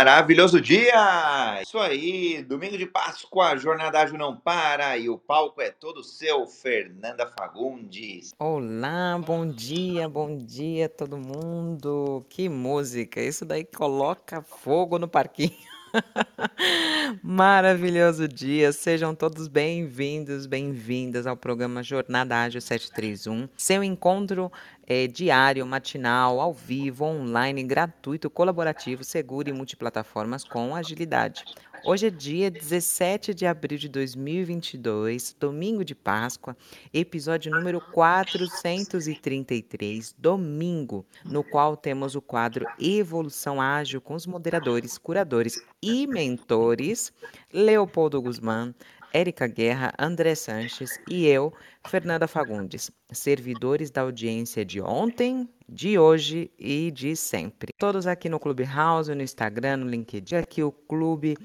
Maravilhoso dia! Isso aí, domingo de Páscoa, Jornada Ágil não para e o palco é todo seu, Fernanda Fagundes. Olá, bom dia, bom dia todo mundo. Que música! Isso daí coloca fogo no parquinho. Maravilhoso dia, sejam todos bem-vindos, bem-vindas ao programa Jornada Ágil 731, seu encontro é, diário, matinal, ao vivo, online, gratuito, colaborativo, seguro e multiplataformas com agilidade. Hoje é dia 17 de abril de 2022, domingo de Páscoa, episódio número 433, domingo, no qual temos o quadro Evolução Ágil com os moderadores, curadores e mentores Leopoldo Guzmán, Érica Guerra, André Sanches e eu, Fernanda Fagundes, servidores da audiência de ontem, de hoje e de sempre. Todos aqui no Clubhouse, no Instagram, no LinkedIn, aqui o Clube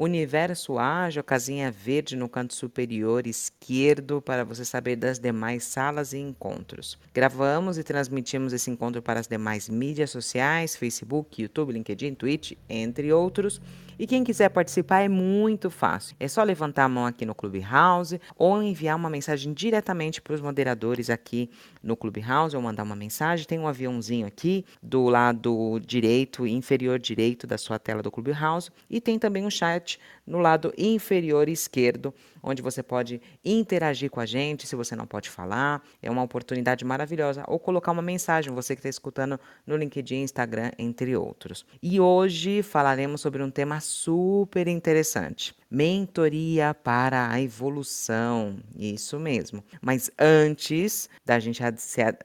Universo Ágil, casinha verde no canto superior esquerdo para você saber das demais salas e encontros. Gravamos e transmitimos esse encontro para as demais mídias sociais, Facebook, YouTube, LinkedIn, Twitch, entre outros. E quem quiser participar é muito fácil. É só levantar a mão aqui no Clubhouse ou enviar uma mensagem diretamente para os moderadores aqui no Clubhouse ou mandar uma mensagem. Tem um aviãozinho aqui do lado direito, inferior direito da sua tela do Clubhouse e tem também um chat no lado inferior esquerdo, onde você pode interagir com a gente se você não pode falar. É uma oportunidade maravilhosa. Ou colocar uma mensagem, você que está escutando no LinkedIn, Instagram, entre outros. E hoje falaremos sobre um tema super interessante. Mentoria para a evolução, isso mesmo. Mas antes da gente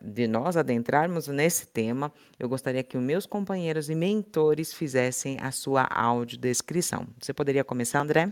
de nós adentrarmos nesse tema, eu gostaria que os meus companheiros e mentores fizessem a sua audiodescrição. Você poderia começar, André?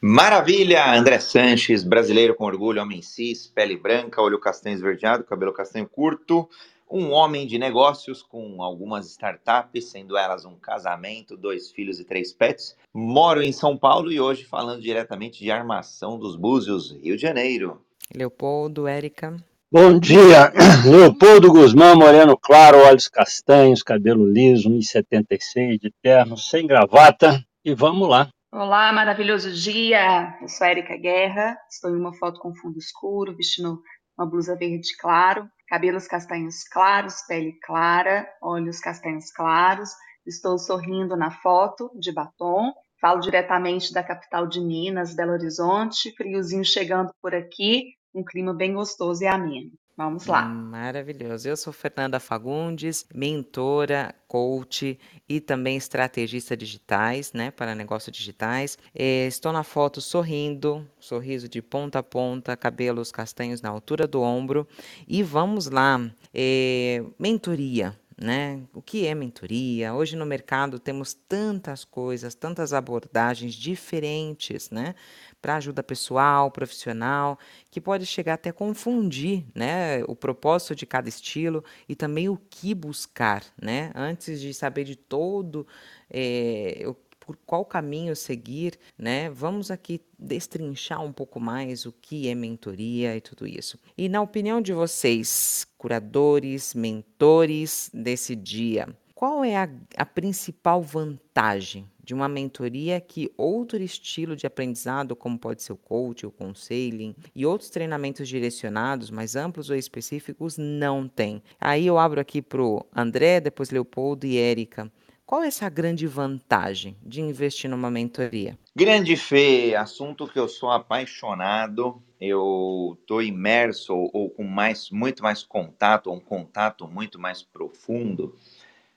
Maravilha! André Sanches, brasileiro com orgulho, homem cis, pele branca, olho castanho esverdeado, cabelo castanho curto, um homem de negócios com algumas startups, sendo elas um casamento, dois filhos e três pets. Moro em São Paulo e hoje falando diretamente de armação dos Búzios, Rio de Janeiro. Leopoldo, Érica. Bom dia, Leopoldo Guzmão, moreno claro, olhos castanhos, cabelo liso, 1,76 de terno, sem gravata, e vamos lá. Olá, maravilhoso dia! Eu sou Erika Guerra, estou em uma foto com fundo escuro, vestindo uma blusa verde claro, cabelos castanhos claros, pele clara, olhos castanhos claros. Estou sorrindo na foto de batom. Falo diretamente da capital de Minas, Belo Horizonte. Friozinho chegando por aqui, um clima bem gostoso e ameno. Vamos lá. Maravilhoso. Eu sou Fernanda Fagundes, mentora, coach e também estrategista digitais, né, para negócios digitais. É, estou na foto sorrindo, sorriso de ponta a ponta, cabelos castanhos na altura do ombro. E vamos lá. É, mentoria. Né? O que é mentoria? Hoje no mercado temos tantas coisas, tantas abordagens diferentes, né? Para ajuda pessoal, profissional, que pode chegar até a confundir né, o propósito de cada estilo e também o que buscar, né? Antes de saber de todo é, o, por qual caminho seguir, né? Vamos aqui destrinchar um pouco mais o que é mentoria e tudo isso. E na opinião de vocês, curadores, mentores desse dia, qual é a, a principal vantagem de uma mentoria que outro estilo de aprendizado, como pode ser o coach, o counseling e outros treinamentos direcionados, mais amplos ou específicos, não tem. Aí eu abro aqui para o André, depois Leopoldo e Érica. Qual é essa grande vantagem de investir numa mentoria? Grande Fê, assunto que eu sou apaixonado, eu estou imerso ou, ou com mais, muito mais contato, um contato muito mais profundo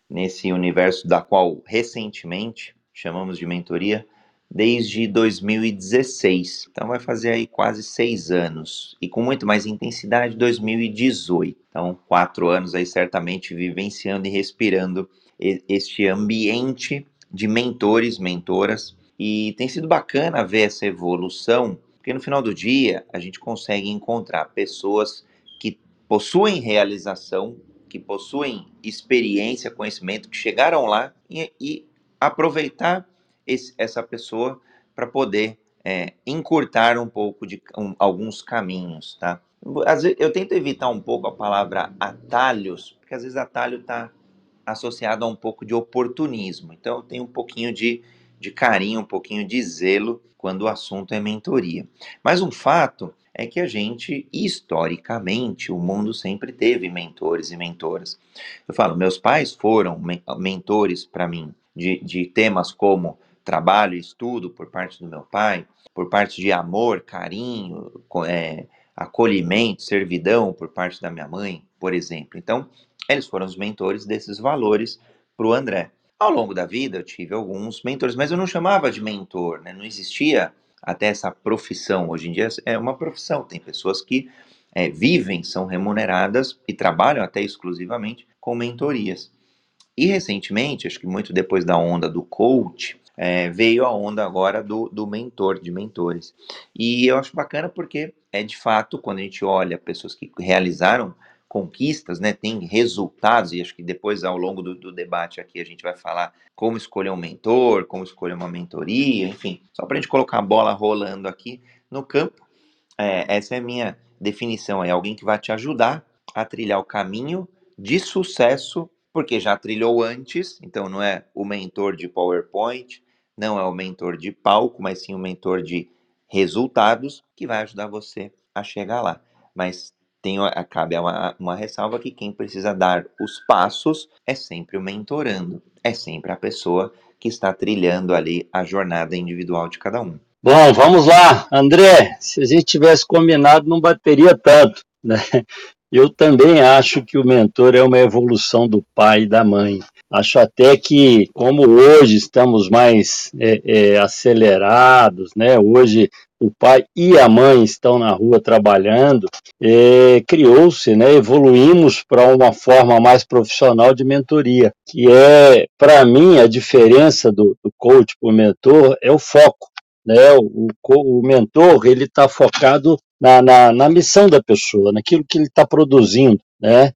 nesse universo da qual recentemente chamamos de mentoria, desde 2016. Então vai fazer aí quase seis anos. E com muito mais intensidade, 2018. Então, quatro anos aí certamente vivenciando e respirando este ambiente de mentores, mentoras. E tem sido bacana ver essa evolução, porque no final do dia a gente consegue encontrar pessoas que possuem realização, que possuem experiência, conhecimento, que chegaram lá e, e aproveitar esse, essa pessoa para poder é, encurtar um pouco de um, alguns caminhos, tá? Às vezes, eu tento evitar um pouco a palavra atalhos, porque às vezes atalho tá associado a um pouco de oportunismo. Então, eu tenho um pouquinho de, de carinho, um pouquinho de zelo quando o assunto é mentoria. Mas um fato é que a gente, historicamente, o mundo sempre teve mentores e mentoras. Eu falo, meus pais foram mentores para mim de, de temas como trabalho e estudo por parte do meu pai, por parte de amor, carinho, é, acolhimento, servidão por parte da minha mãe, por exemplo. Então, eles foram os mentores desses valores para o André. Ao longo da vida, eu tive alguns mentores, mas eu não chamava de mentor, né? não existia até essa profissão. Hoje em dia é uma profissão, tem pessoas que é, vivem, são remuneradas e trabalham até exclusivamente com mentorias. E recentemente, acho que muito depois da onda do coach, é, veio a onda agora do, do mentor, de mentores. E eu acho bacana porque é de fato, quando a gente olha pessoas que realizaram conquistas, né, tem resultados, e acho que depois, ao longo do, do, debate aqui, a gente vai falar como escolher um mentor, como escolher uma mentoria, enfim, só para a gente colocar a bola rolando aqui no campo. É, essa é a minha definição, é alguém que vai te ajudar a trilhar o caminho de sucesso porque já trilhou antes, então não é o mentor de PowerPoint, não é o mentor de palco, mas sim o mentor de resultados que vai ajudar você a chegar lá. Mas tem, cabe uma, uma ressalva que quem precisa dar os passos é sempre o mentorando, é sempre a pessoa que está trilhando ali a jornada individual de cada um. Bom, vamos lá, André. Se a gente tivesse combinado, não bateria tanto, né? Eu também acho que o mentor é uma evolução do pai e da mãe. Acho até que, como hoje estamos mais é, é, acelerados, né? Hoje o pai e a mãe estão na rua trabalhando, é, criou-se, né? Evoluímos para uma forma mais profissional de mentoria, que é, para mim, a diferença do, do coach para o mentor é o foco. Né? O, o, o mentor ele está focado na, na, na, missão da pessoa, naquilo que ele está produzindo, né?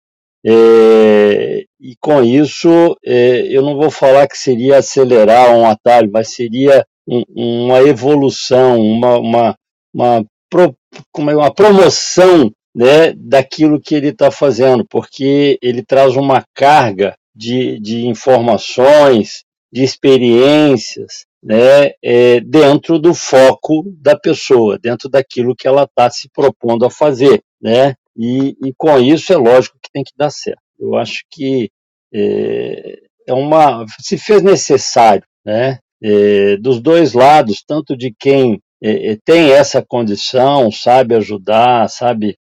É, e com isso, é, eu não vou falar que seria acelerar um atalho, mas seria um, uma evolução, uma, uma, uma, pro, como é, uma promoção né, daquilo que ele está fazendo, porque ele traz uma carga de, de informações, de experiências, né, é, dentro do foco da pessoa, dentro daquilo que ela está se propondo a fazer, né? E, e, com isso é lógico que tem que dar certo. Eu acho que é, é uma se fez necessário, né? É, dos dois lados, tanto de quem é, é tem essa condição, sabe ajudar, sabe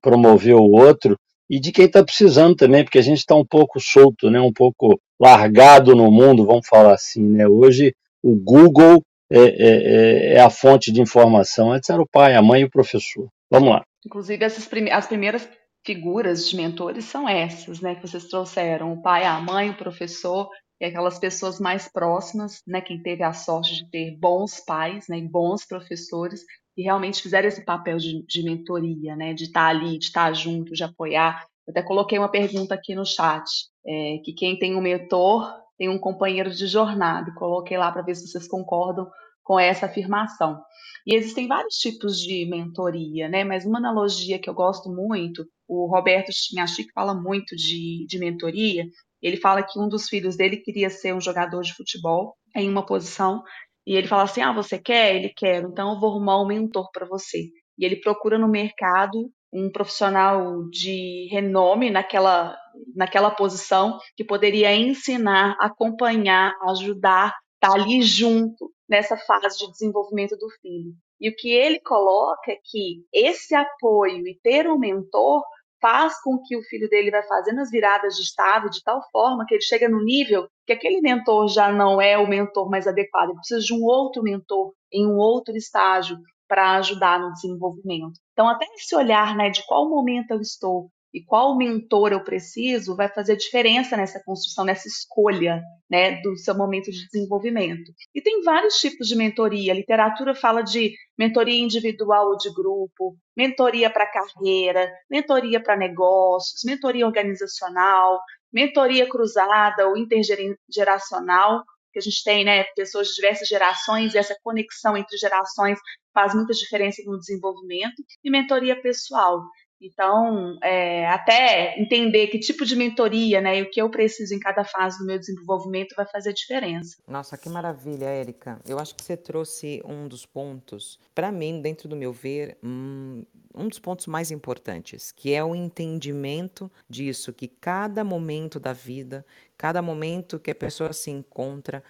promover o outro, e de quem está precisando também, porque a gente está um pouco solto, né? Um pouco largado no mundo, vamos falar assim, né? Hoje o Google é, é, é, a fonte de informação. Antes era o pai, a mãe e o professor. Vamos lá. Inclusive, prime as primeiras figuras de mentores são essas, né, que vocês trouxeram: o pai, a mãe, o professor e aquelas pessoas mais próximas, né, quem teve a sorte de ter bons pais, né, bons professores que realmente fizeram esse papel de, de mentoria, né, de estar ali, de estar junto, de apoiar. Eu até coloquei uma pergunta aqui no chat, é, que quem tem um mentor tem um companheiro de jornada. Coloquei lá para ver se vocês concordam com essa afirmação. E existem vários tipos de mentoria, né? Mas uma analogia que eu gosto muito, o Roberto Chinhachic fala muito de, de mentoria. Ele fala que um dos filhos dele queria ser um jogador de futebol em uma posição e ele fala assim: Ah, você quer? Ele quer, então eu vou arrumar um mentor para você. E ele procura no mercado um profissional de renome naquela, naquela posição que poderia ensinar, acompanhar, ajudar, estar tá ali junto nessa fase de desenvolvimento do filho. E o que ele coloca é que esse apoio e ter um mentor faz com que o filho dele vai fazendo as viradas de estado de tal forma que ele chega no nível que aquele mentor já não é o mentor mais adequado, ele precisa de um outro mentor em um outro estágio para ajudar no desenvolvimento. Então, até esse olhar né, de qual momento eu estou e qual mentor eu preciso vai fazer diferença nessa construção, nessa escolha né, do seu momento de desenvolvimento. E tem vários tipos de mentoria. A literatura fala de mentoria individual ou de grupo, mentoria para carreira, mentoria para negócios, mentoria organizacional, mentoria cruzada ou intergeracional que a gente tem né, pessoas de diversas gerações e essa conexão entre gerações faz muita diferença no desenvolvimento, e mentoria pessoal. Então, é, até entender que tipo de mentoria, né, e o que eu preciso em cada fase do meu desenvolvimento vai fazer diferença. Nossa, que maravilha, Érica. Eu acho que você trouxe um dos pontos, para mim, dentro do meu ver, um, um dos pontos mais importantes, que é o entendimento disso, que cada momento da vida, cada momento que a pessoa se encontra,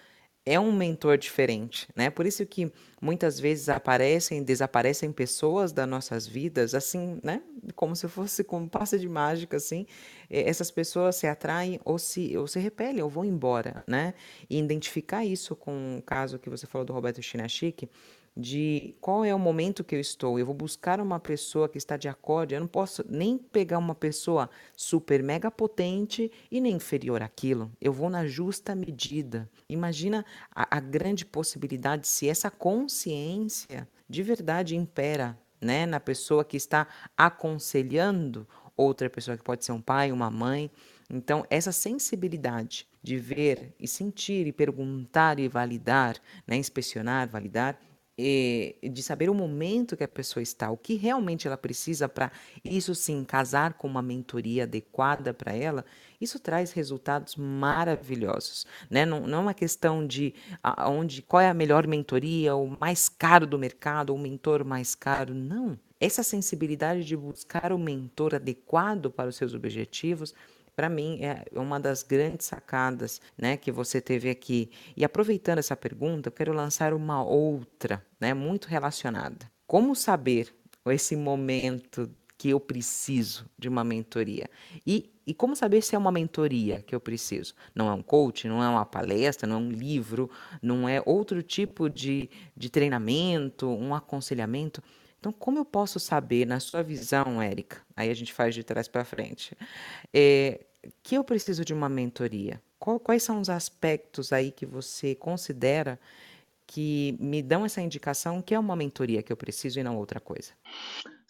é um mentor diferente, né? Por isso que muitas vezes aparecem, desaparecem pessoas das nossas vidas, assim, né? Como se fosse como passa de mágica, assim. Essas pessoas se atraem ou se, ou se repelem ou vão embora, né? E identificar isso com o caso que você falou do Roberto Chinachique, de qual é o momento que eu estou. Eu vou buscar uma pessoa que está de acordo. Eu não posso nem pegar uma pessoa super mega potente e nem inferior àquilo. Eu vou na justa medida. Imagina a, a grande possibilidade se essa consciência de verdade impera né, na pessoa que está aconselhando outra pessoa que pode ser um pai, uma mãe. Então, essa sensibilidade de ver e sentir e perguntar e validar, né, inspecionar, validar, de saber o momento que a pessoa está, o que realmente ela precisa para isso sim casar com uma mentoria adequada para ela, isso traz resultados maravilhosos, né? Não, não é uma questão de aonde qual é a melhor mentoria, o mais caro do mercado, o mentor mais caro, não. Essa sensibilidade de buscar o mentor adequado para os seus objetivos para mim é uma das grandes sacadas né, que você teve aqui. E aproveitando essa pergunta, eu quero lançar uma outra, né, muito relacionada. Como saber esse momento que eu preciso de uma mentoria? E, e como saber se é uma mentoria que eu preciso? Não é um coach, não é uma palestra, não é um livro, não é outro tipo de, de treinamento, um aconselhamento. Então, como eu posso saber, na sua visão, Érica, aí a gente faz de trás para frente, é, que eu preciso de uma mentoria? Qual, quais são os aspectos aí que você considera que me dão essa indicação que é uma mentoria que eu preciso e não outra coisa?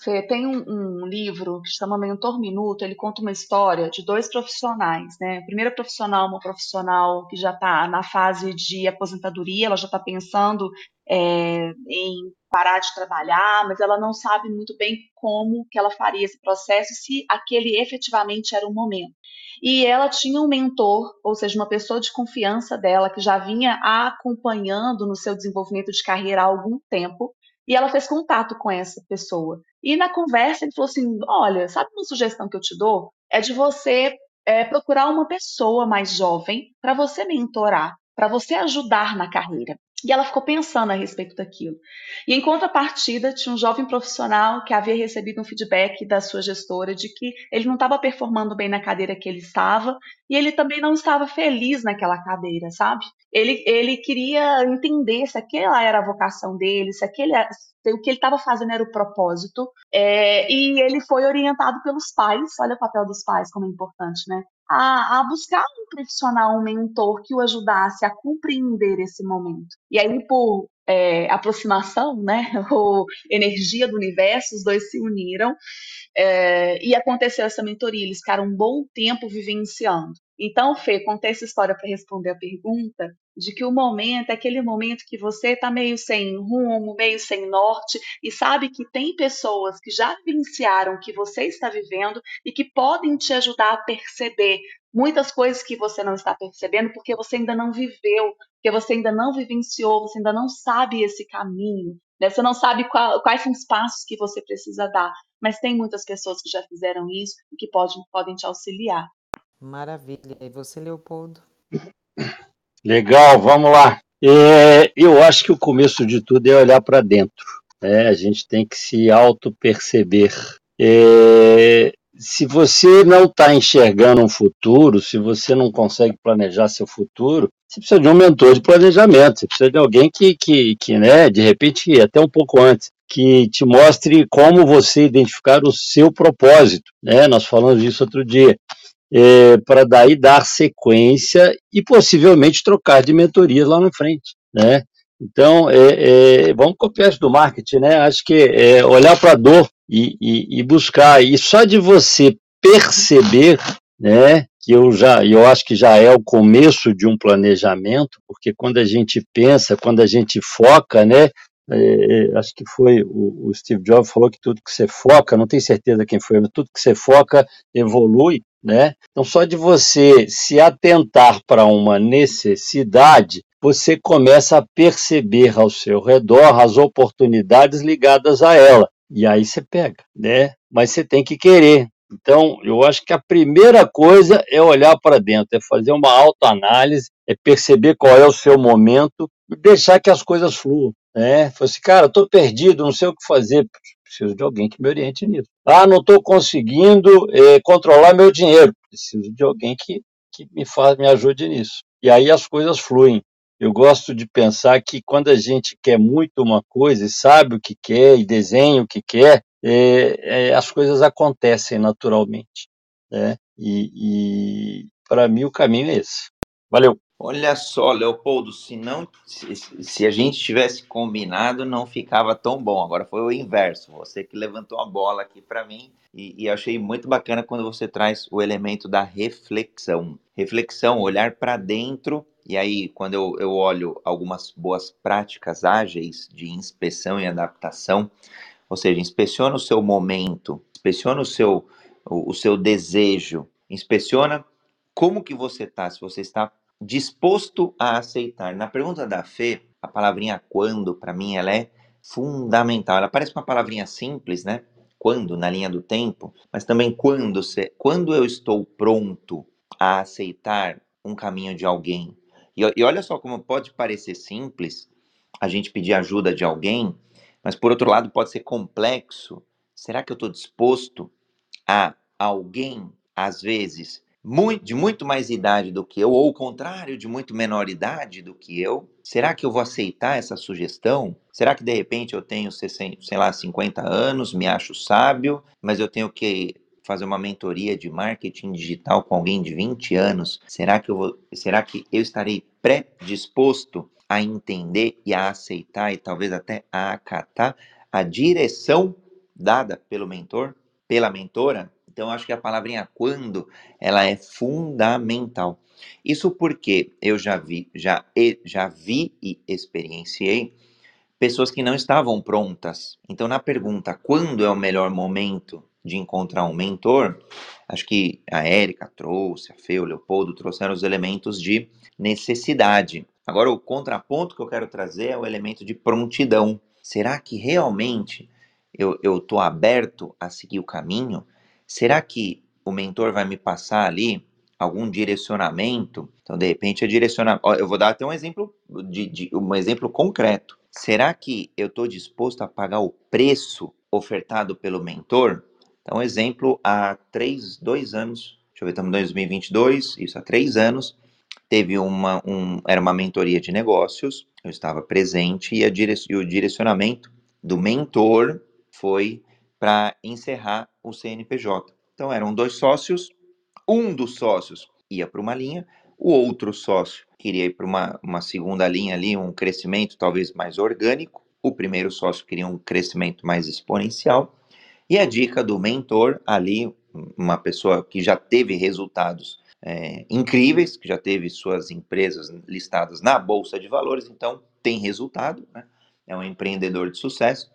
Fê, tem um, um, livro que chama Mentor Minuto, ele conta uma história de dois profissionais, né? A primeira profissional, uma profissional que já está na fase de aposentadoria, ela já está pensando é, em parar de trabalhar, mas ela não sabe muito bem como que ela faria esse processo, se aquele efetivamente era o momento. E ela tinha um mentor, ou seja, uma pessoa de confiança dela, que já vinha acompanhando no seu desenvolvimento de carreira há algum tempo, e ela fez contato com essa pessoa. E na conversa ele falou assim: Olha, sabe uma sugestão que eu te dou? É de você é, procurar uma pessoa mais jovem para você mentorar, para você ajudar na carreira. E ela ficou pensando a respeito daquilo. E em contrapartida, tinha um jovem profissional que havia recebido um feedback da sua gestora de que ele não estava performando bem na cadeira que ele estava e ele também não estava feliz naquela cadeira, sabe? Ele, ele queria entender se aquela era a vocação dele, se aquele o que ele estava fazendo era o propósito. É, e ele foi orientado pelos pais, olha o papel dos pais como é importante, né? A, a, buscar um profissional, um mentor que o ajudasse a compreender esse momento. E aí, por é, aproximação, né, ou energia do universo, os dois se uniram é, e aconteceu essa mentoria. Eles ficaram um bom tempo vivenciando. Então, Fê, contei essa história para responder a pergunta de que o momento é aquele momento que você está meio sem rumo, meio sem norte e sabe que tem pessoas que já vivenciaram o que você está vivendo e que podem te ajudar a perceber muitas coisas que você não está percebendo porque você ainda não viveu, porque você ainda não vivenciou, você ainda não sabe esse caminho, né? você não sabe qual, quais são os passos que você precisa dar, mas tem muitas pessoas que já fizeram isso e que podem, podem te auxiliar. Maravilha. E você, Leopoldo? Legal, vamos lá. É, eu acho que o começo de tudo é olhar para dentro. Né? A gente tem que se auto-perceber. É, se você não está enxergando um futuro, se você não consegue planejar seu futuro, você precisa de um mentor de planejamento, você precisa de alguém que, que, que né, de repente, até um pouco antes, que te mostre como você identificar o seu propósito. Né? Nós falamos disso outro dia é, para daí dar sequência e possivelmente trocar de mentoria lá na frente, né? Então, é, é, vamos copiar isso do marketing, né? Acho que é olhar para a dor e, e, e, buscar, e só de você perceber, né, que eu já, eu acho que já é o começo de um planejamento, porque quando a gente pensa, quando a gente foca, né, é, é, acho que foi o, o, Steve Jobs falou que tudo que você foca, não tenho certeza quem foi, mas tudo que você foca evolui, né? Então só de você se atentar para uma necessidade, você começa a perceber ao seu redor as oportunidades ligadas a ela. E aí você pega, né? Mas você tem que querer. Então, eu acho que a primeira coisa é olhar para dentro, é fazer uma autoanálise, é perceber qual é o seu momento e deixar que as coisas fluam. Né? Falei assim, cara, estou perdido, não sei o que fazer, preciso de alguém que me oriente nisso. Ah, não estou conseguindo é, controlar meu dinheiro, preciso de alguém que, que me, faz, me ajude nisso. E aí as coisas fluem. Eu gosto de pensar que quando a gente quer muito uma coisa e sabe o que quer e desenha o que quer, é, é, as coisas acontecem naturalmente. Né? E, e para mim o caminho é esse. Valeu! Olha só, Leopoldo, se não, se, se, a gente tivesse combinado, não ficava tão bom. Agora foi o inverso. Você que levantou a bola aqui para mim e, e, achei muito bacana quando você traz o elemento da reflexão. Reflexão, olhar para dentro. E aí, quando eu, eu olho algumas boas práticas ágeis de inspeção e adaptação, ou seja, inspeciona o seu momento, inspeciona o seu, o, o seu desejo, inspeciona como que você está, se você está disposto a aceitar. Na pergunta da fé, a palavrinha quando, para mim, ela é fundamental. Ela parece uma palavrinha simples, né? Quando, na linha do tempo, mas também quando, quando eu estou pronto a aceitar um caminho de alguém. E, e olha só como pode parecer simples a gente pedir ajuda de alguém, mas por outro lado pode ser complexo. Será que eu estou disposto a alguém, às vezes, muito, de muito mais idade do que eu, ou o contrário, de muito menor idade do que eu? Será que eu vou aceitar essa sugestão? Será que de repente eu tenho, sei lá, 50 anos, me acho sábio, mas eu tenho que fazer uma mentoria de marketing digital com alguém de 20 anos? Será que eu vou, será que eu estarei predisposto a entender e a aceitar e talvez até a acatar a direção dada pelo mentor, pela mentora? Então, acho que a palavrinha quando, ela é fundamental. Isso porque eu já vi, já, já vi e experienciei pessoas que não estavam prontas. Então, na pergunta quando é o melhor momento de encontrar um mentor, acho que a Érica trouxe, a Fê, o Leopoldo trouxeram os elementos de necessidade. Agora, o contraponto que eu quero trazer é o elemento de prontidão. Será que realmente eu estou aberto a seguir o caminho? Será que o mentor vai me passar ali algum direcionamento? Então, de repente, é direcionamento. Eu vou dar até um exemplo de, de um exemplo concreto. Será que eu estou disposto a pagar o preço ofertado pelo mentor? Então, exemplo, há três, dois anos, deixa eu ver, estamos em 2022, isso há três anos, teve uma, um, era uma mentoria de negócios, eu estava presente e, direc e o direcionamento do mentor foi para encerrar o CNPJ. Então eram dois sócios, um dos sócios ia para uma linha, o outro sócio queria ir para uma, uma segunda linha ali, um crescimento talvez mais orgânico, o primeiro sócio queria um crescimento mais exponencial, e a dica do mentor ali, uma pessoa que já teve resultados é, incríveis, que já teve suas empresas listadas na Bolsa de Valores, então tem resultado, né? é um empreendedor de sucesso,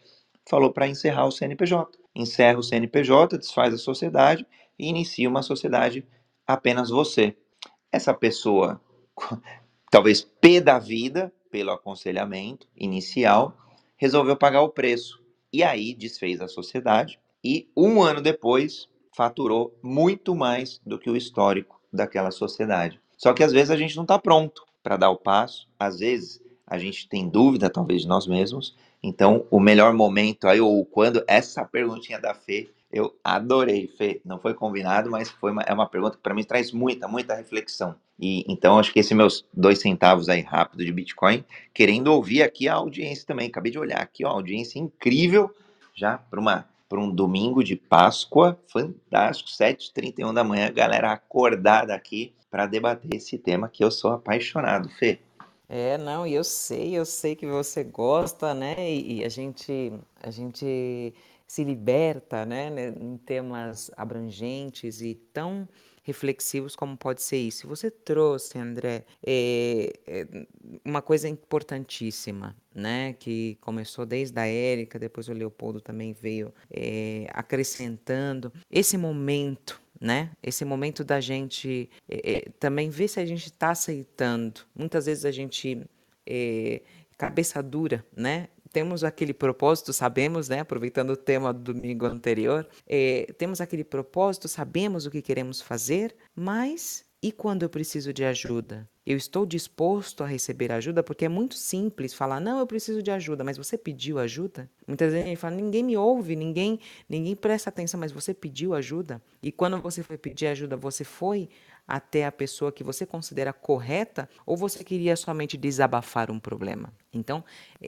falou para encerrar o CNPJ. Encerra o CNPJ, desfaz a sociedade e inicia uma sociedade apenas você. Essa pessoa, talvez pé da vida, pelo aconselhamento inicial, resolveu pagar o preço. E aí desfez a sociedade e um ano depois faturou muito mais do que o histórico daquela sociedade. Só que às vezes a gente não está pronto para dar o passo, às vezes a gente tem dúvida, talvez, de nós mesmos, então, o melhor momento aí, ou quando, essa perguntinha da Fê, eu adorei, Fê. Não foi combinado, mas foi uma, é uma pergunta que para mim traz muita, muita reflexão. E então acho que esses meus dois centavos aí rápido de Bitcoin, querendo ouvir aqui a audiência também. Acabei de olhar aqui, ó, audiência incrível já para uma para um domingo de Páscoa, fantástico, 7h31 da manhã, galera acordada aqui para debater esse tema que eu sou apaixonado, Fê. É, não, e eu sei, eu sei que você gosta, né? E, e a gente, a gente se liberta, né, né, em temas abrangentes e tão reflexivos como pode ser isso. Você trouxe, André, é, é, uma coisa importantíssima, né? Que começou desde a Érica, depois o Leopoldo também veio é, acrescentando esse momento né? Esse momento da gente é, também ver se a gente está aceitando. Muitas vezes a gente é, cabeça dura, né? temos aquele propósito, sabemos, né? Aproveitando o tema do domingo anterior, é, temos aquele propósito, sabemos o que queremos fazer, mas e quando eu preciso de ajuda? Eu estou disposto a receber ajuda? Porque é muito simples falar, não, eu preciso de ajuda, mas você pediu ajuda? Muitas vezes a gente fala, ninguém me ouve, ninguém, ninguém presta atenção, mas você pediu ajuda? E quando você foi pedir ajuda, você foi até a pessoa que você considera correta ou você queria somente desabafar um problema? Então,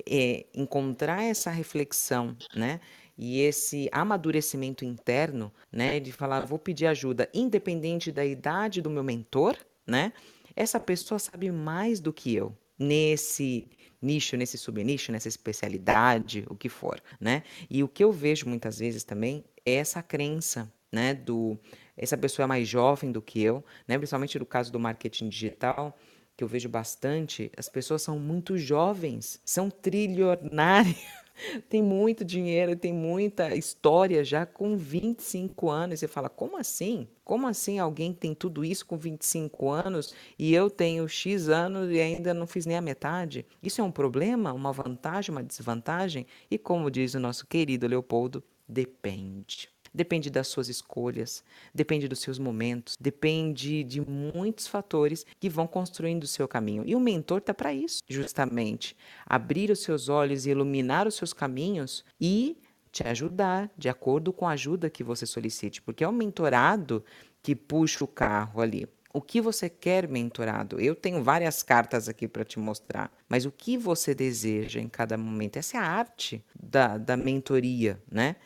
é, encontrar essa reflexão, né? E esse amadurecimento interno, né, de falar, vou pedir ajuda, independente da idade do meu mentor, né? Essa pessoa sabe mais do que eu nesse nicho, nesse subnicho, nessa especialidade, o que for, né? E o que eu vejo muitas vezes também é essa crença, né, do essa pessoa é mais jovem do que eu, né? principalmente no caso do marketing digital, que eu vejo bastante, as pessoas são muito jovens, são trilionárias, tem muito dinheiro, tem muita história já com 25 anos. Você fala, como assim? Como assim alguém tem tudo isso com 25 anos e eu tenho X anos e ainda não fiz nem a metade? Isso é um problema, uma vantagem, uma desvantagem? E como diz o nosso querido Leopoldo, depende. Depende das suas escolhas, depende dos seus momentos, depende de muitos fatores que vão construindo o seu caminho. E o mentor está para isso, justamente. Abrir os seus olhos e iluminar os seus caminhos e te ajudar de acordo com a ajuda que você solicite, porque é o mentorado que puxa o carro ali. O que você quer mentorado? Eu tenho várias cartas aqui para te mostrar, mas o que você deseja em cada momento? Essa é a arte da, da mentoria, né?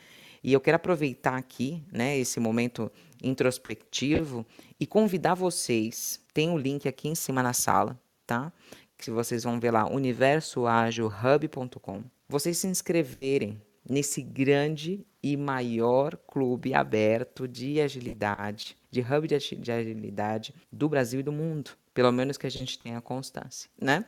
E eu quero aproveitar aqui, né, esse momento introspectivo e convidar vocês. Tem o um link aqui em cima na sala, tá? Que vocês vão ver lá, universoagilhub.com. Vocês se inscreverem nesse grande e maior clube aberto de agilidade, de hub de agilidade do Brasil e do mundo. Pelo menos que a gente tenha constância, né?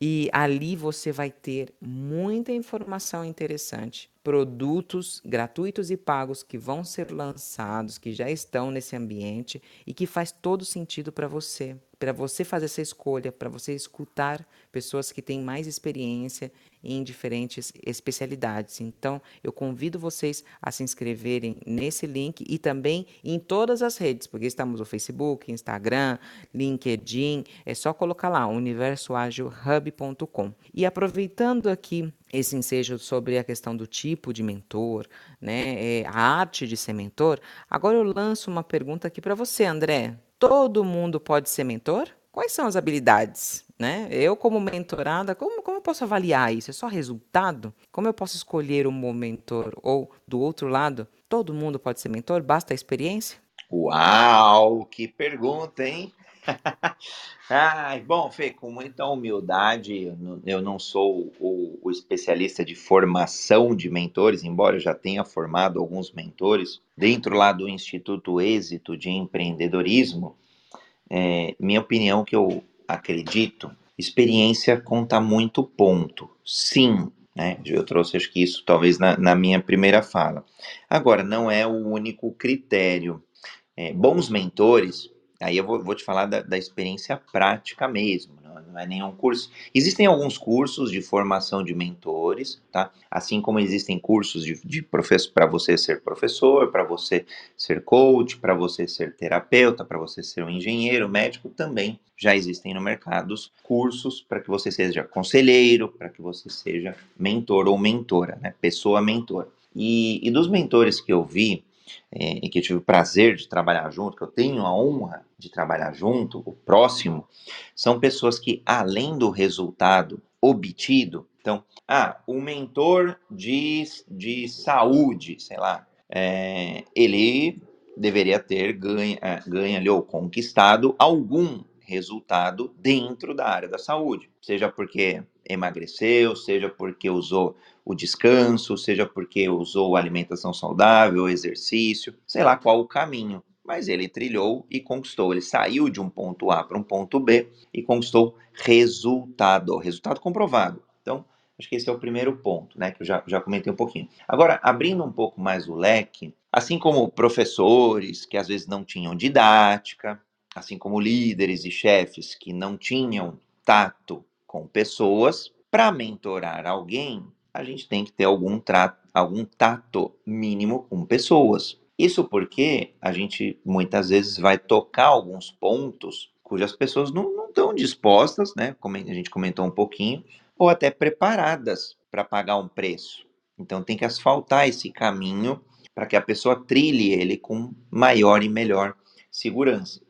E ali você vai ter muita informação interessante, produtos gratuitos e pagos que vão ser lançados, que já estão nesse ambiente e que faz todo sentido para você, para você fazer essa escolha, para você escutar pessoas que têm mais experiência em diferentes especialidades. Então, eu convido vocês a se inscreverem nesse link e também em todas as redes, porque estamos no Facebook, Instagram, LinkedIn, é só colocar lá universoagilhub.com. E aproveitando aqui esse ensejo sobre a questão do tipo de mentor, né, é, a arte de ser mentor, agora eu lanço uma pergunta aqui para você, André. Todo mundo pode ser mentor? Quais são as habilidades? Né? Eu, como mentorada, como, como eu posso avaliar isso? É só resultado? Como eu posso escolher um mentor? Ou, do outro lado, todo mundo pode ser mentor? Basta a experiência? Uau, que pergunta, hein? Ai, bom, Fê, com muita humildade, eu não sou o, o, especialista de formação de mentores, embora eu já tenha formado alguns mentores dentro lá do Instituto Êxito de Empreendedorismo é, minha opinião que eu acredito, experiência conta muito ponto. Sim, né? Eu trouxe acho que isso talvez na, na minha primeira fala. Agora, não é o único critério. É, bons mentores, aí eu vou, vou te falar da, da experiência prática mesmo não é nenhum curso. Existem alguns cursos de formação de mentores, tá? Assim como existem cursos de, de para você ser professor, para você ser coach, para você ser terapeuta, para você ser um engenheiro, médico, também já existem no mercado cursos para que você seja conselheiro, para que você seja mentor ou mentora, né? Pessoa mentor. E, e dos mentores que eu vi, é, e que eu tive o prazer de trabalhar junto, que eu tenho a honra de trabalhar junto, o próximo, são pessoas que, além do resultado obtido, então, ah, o mentor de, de saúde, sei lá, é, ele deveria ter ganho, ganho ali, ou conquistado algum resultado dentro da área da saúde, seja porque emagreceu, seja porque usou o descanso, seja porque usou alimentação saudável, exercício, sei lá qual o caminho. mas ele trilhou e conquistou. Ele saiu de um ponto A para um ponto B e conquistou resultado, resultado comprovado. Então, acho que esse é o primeiro ponto, né, que eu já, já comentei um pouquinho. Agora, abrindo um pouco mais o leque, assim como professores que às vezes não tinham didática, assim como líderes e chefes que não tinham tato com pessoas, para mentorar alguém, a gente tem que ter algum, algum tato mínimo com pessoas. Isso porque a gente muitas vezes vai tocar alguns pontos cujas pessoas não, não estão dispostas, né? Como a gente comentou um pouquinho, ou até preparadas para pagar um preço. Então tem que asfaltar esse caminho para que a pessoa trilhe ele com maior e melhor segurança.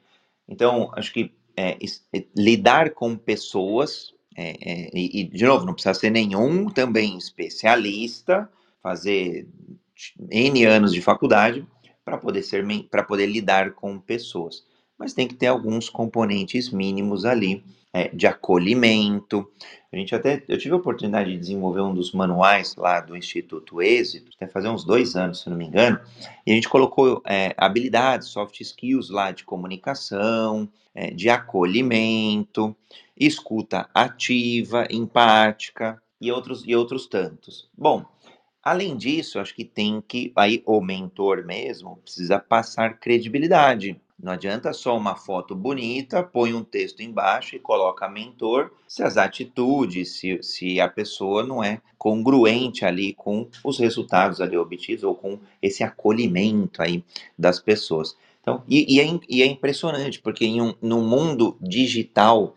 Então, acho que é, é, lidar com pessoas, é, é, e, de novo, não precisa ser nenhum também especialista, fazer N anos de faculdade, para poder ser para poder lidar com pessoas. Mas tem que ter alguns componentes mínimos ali é, de acolhimento. A gente até eu tive a oportunidade de desenvolver um dos manuais lá do Instituto Êxito, até fazer uns dois anos, se não me engano, e a gente colocou é, habilidades, soft skills lá de comunicação, é, de acolhimento, escuta ativa, empática e outros e outros tantos. Bom, Além disso, acho que tem que, aí o mentor mesmo precisa passar credibilidade. Não adianta só uma foto bonita, põe um texto embaixo e coloca mentor, se as atitudes, se, se a pessoa não é congruente ali com os resultados ali obtidos ou com esse acolhimento aí das pessoas. Então, e, e, é, e é, impressionante, porque em um, num mundo digital,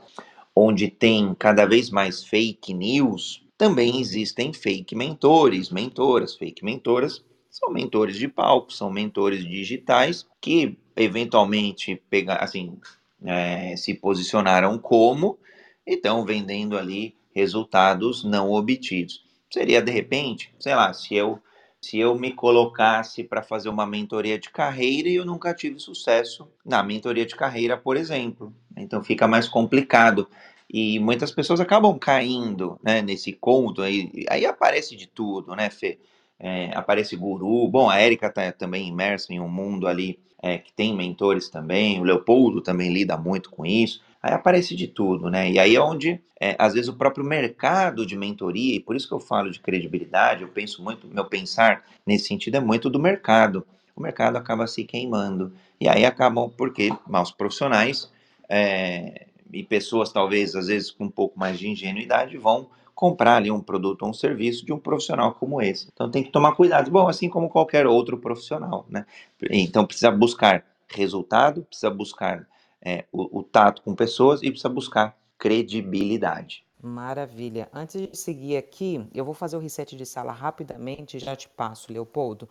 onde tem cada vez mais fake news, também existem fake mentores, mentoras, fake mentoras, são mentores de palco, são mentores digitais que eventualmente pegar, assim, é, se posicionaram como e estão vendendo ali resultados não obtidos. Seria de repente, sei lá, se eu se eu me colocasse para fazer uma mentoria de carreira e eu nunca tive sucesso na mentoria de carreira, por exemplo. Então fica mais complicado. E muitas pessoas acabam caindo né, nesse conto, aí, aí aparece de tudo, né, Fê? É, aparece guru. Bom, a Érica está também imersa em um mundo ali é, que tem mentores também, o Leopoldo também lida muito com isso. Aí aparece de tudo, né? E aí é onde, é, às vezes, o próprio mercado de mentoria, e por isso que eu falo de credibilidade, eu penso muito, meu pensar nesse sentido é muito do mercado. O mercado acaba se queimando. E aí acabam, porque maus profissionais é, e pessoas talvez às vezes com um pouco mais de ingenuidade vão comprar ali um produto ou um serviço de um profissional como esse. Então tem que tomar cuidado, bom, assim como qualquer outro profissional, né? Então precisa buscar resultado, precisa buscar é, o, o tato com pessoas e precisa buscar credibilidade. Maravilha. Antes de seguir aqui, eu vou fazer o reset de sala rapidamente e já te passo, Leopoldo.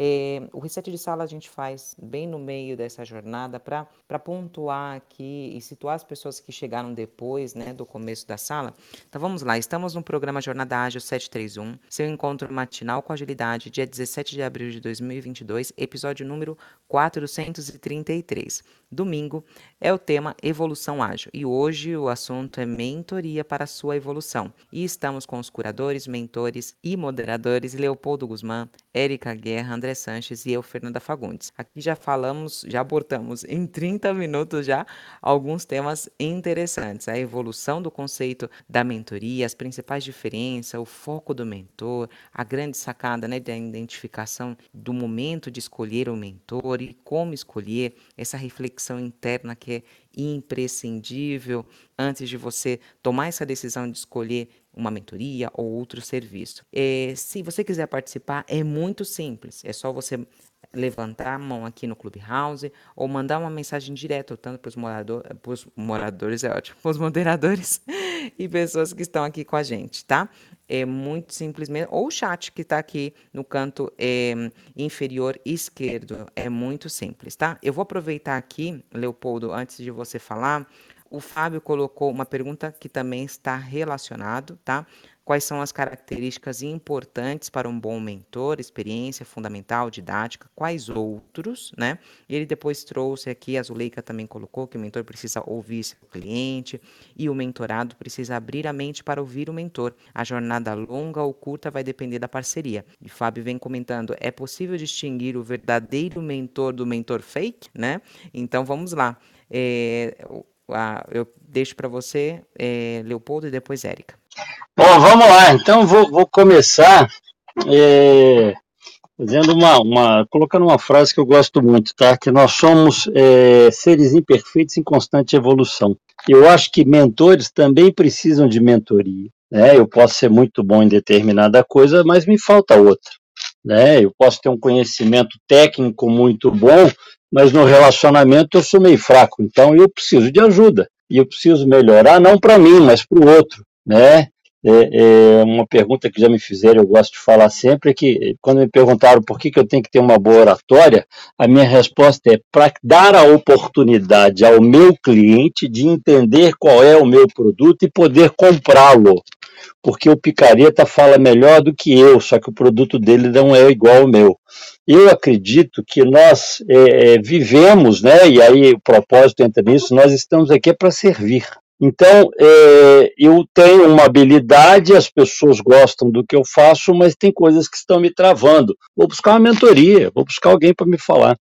É, o reset de sala a gente faz bem no meio dessa jornada para pontuar aqui e situar as pessoas que chegaram depois né, do começo da sala. Então vamos lá, estamos no programa Jornada Ágil 731, seu encontro matinal com agilidade, dia 17 de abril de 2022, episódio número 433. Domingo é o tema Evolução Ágil e hoje o assunto é mentoria para a sua evolução. E estamos com os curadores, mentores e moderadores Leopoldo Guzmán, Érica Guerra, André Sanches e eu, Fernanda Fagundes. Aqui já falamos, já abordamos em 30 minutos já alguns temas interessantes. A evolução do conceito da mentoria, as principais diferenças, o foco do mentor, a grande sacada né, da identificação do momento de escolher o mentor e como escolher essa reflexão reflexão interna que é imprescindível antes de você tomar essa decisão de escolher uma mentoria ou outro serviço. É, se você quiser participar, é muito simples. É só você levantar a mão aqui no Clubhouse ou mandar uma mensagem direta, tanto para os morador, moradores, é ótimo, para os moderadores e pessoas que estão aqui com a gente, tá? É muito simples mesmo. Ou o chat que está aqui no canto é, inferior esquerdo. É muito simples, tá? Eu vou aproveitar aqui, Leopoldo, antes de você falar. O Fábio colocou uma pergunta que também está relacionado, tá? Quais são as características importantes para um bom mentor, experiência fundamental, didática, quais outros, né? Ele depois trouxe aqui, a Zuleika também colocou que o mentor precisa ouvir seu cliente e o mentorado precisa abrir a mente para ouvir o mentor. A jornada longa ou curta vai depender da parceria. E Fábio vem comentando, é possível distinguir o verdadeiro mentor do mentor fake, né? Então vamos lá. É, eu deixo para você, é, Leopoldo, e depois Érica. Bom, vamos lá. Então vou, vou começar é, uma, uma, colocando uma frase que eu gosto muito, tá? Que nós somos é, seres imperfeitos em constante evolução. Eu acho que mentores também precisam de mentoria. Né? Eu posso ser muito bom em determinada coisa, mas me falta outra. Né? Eu posso ter um conhecimento técnico muito bom, mas no relacionamento eu sou meio fraco, então eu preciso de ajuda. E eu preciso melhorar, não para mim, mas para o outro. Né? É, é, uma pergunta que já me fizeram, eu gosto de falar sempre, é que quando me perguntaram por que, que eu tenho que ter uma boa oratória, a minha resposta é para dar a oportunidade ao meu cliente de entender qual é o meu produto e poder comprá-lo porque o picareta fala melhor do que eu, só que o produto dele não é igual ao meu. Eu acredito que nós é, é vivemos, né, e aí o propósito entra nisso, nós estamos aqui para servir. Então, é, eu tenho uma habilidade, as pessoas gostam do que eu faço, mas tem coisas que estão me travando. Vou buscar uma mentoria, vou buscar alguém para me falar.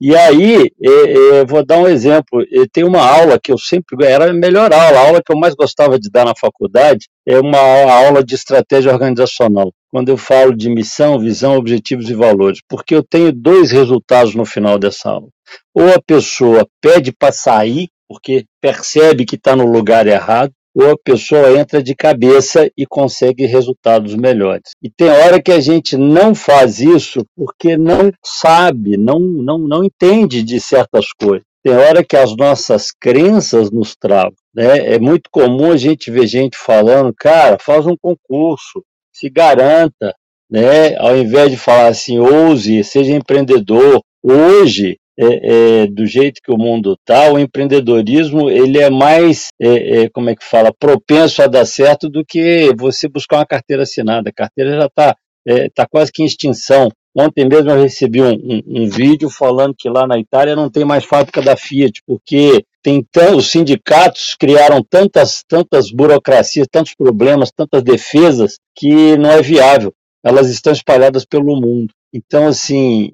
E aí, é, é, vou dar um exemplo. Tem uma aula que eu sempre. Era a melhor aula, a aula que eu mais gostava de dar na faculdade é uma aula de estratégia organizacional. Quando eu falo de missão, visão, objetivos e valores. Porque eu tenho dois resultados no final dessa aula. Ou a pessoa pede para sair, porque percebe que está no lugar errado, ou a pessoa entra de cabeça e consegue resultados melhores. E tem hora que a gente não faz isso porque não sabe, não, não, não entende de certas coisas. Tem hora que as nossas crenças nos travam. Né? É muito comum a gente ver gente falando, cara, faz um concurso, se garanta, né? ao invés de falar assim, ouse, seja empreendedor. Hoje, é, é, do jeito que o mundo está, o empreendedorismo ele é mais, é, é, como é que fala, propenso a dar certo do que você buscar uma carteira assinada. A carteira já está é, tá quase que em extinção. Ontem mesmo eu recebi um, um, um, vídeo falando que lá na Itália não tem mais fábrica da Fiat, porque tem os sindicatos criaram tantas, tantas burocracias, tantos problemas, tantas defesas, que não é viável. Elas estão espalhadas pelo mundo. Então, assim,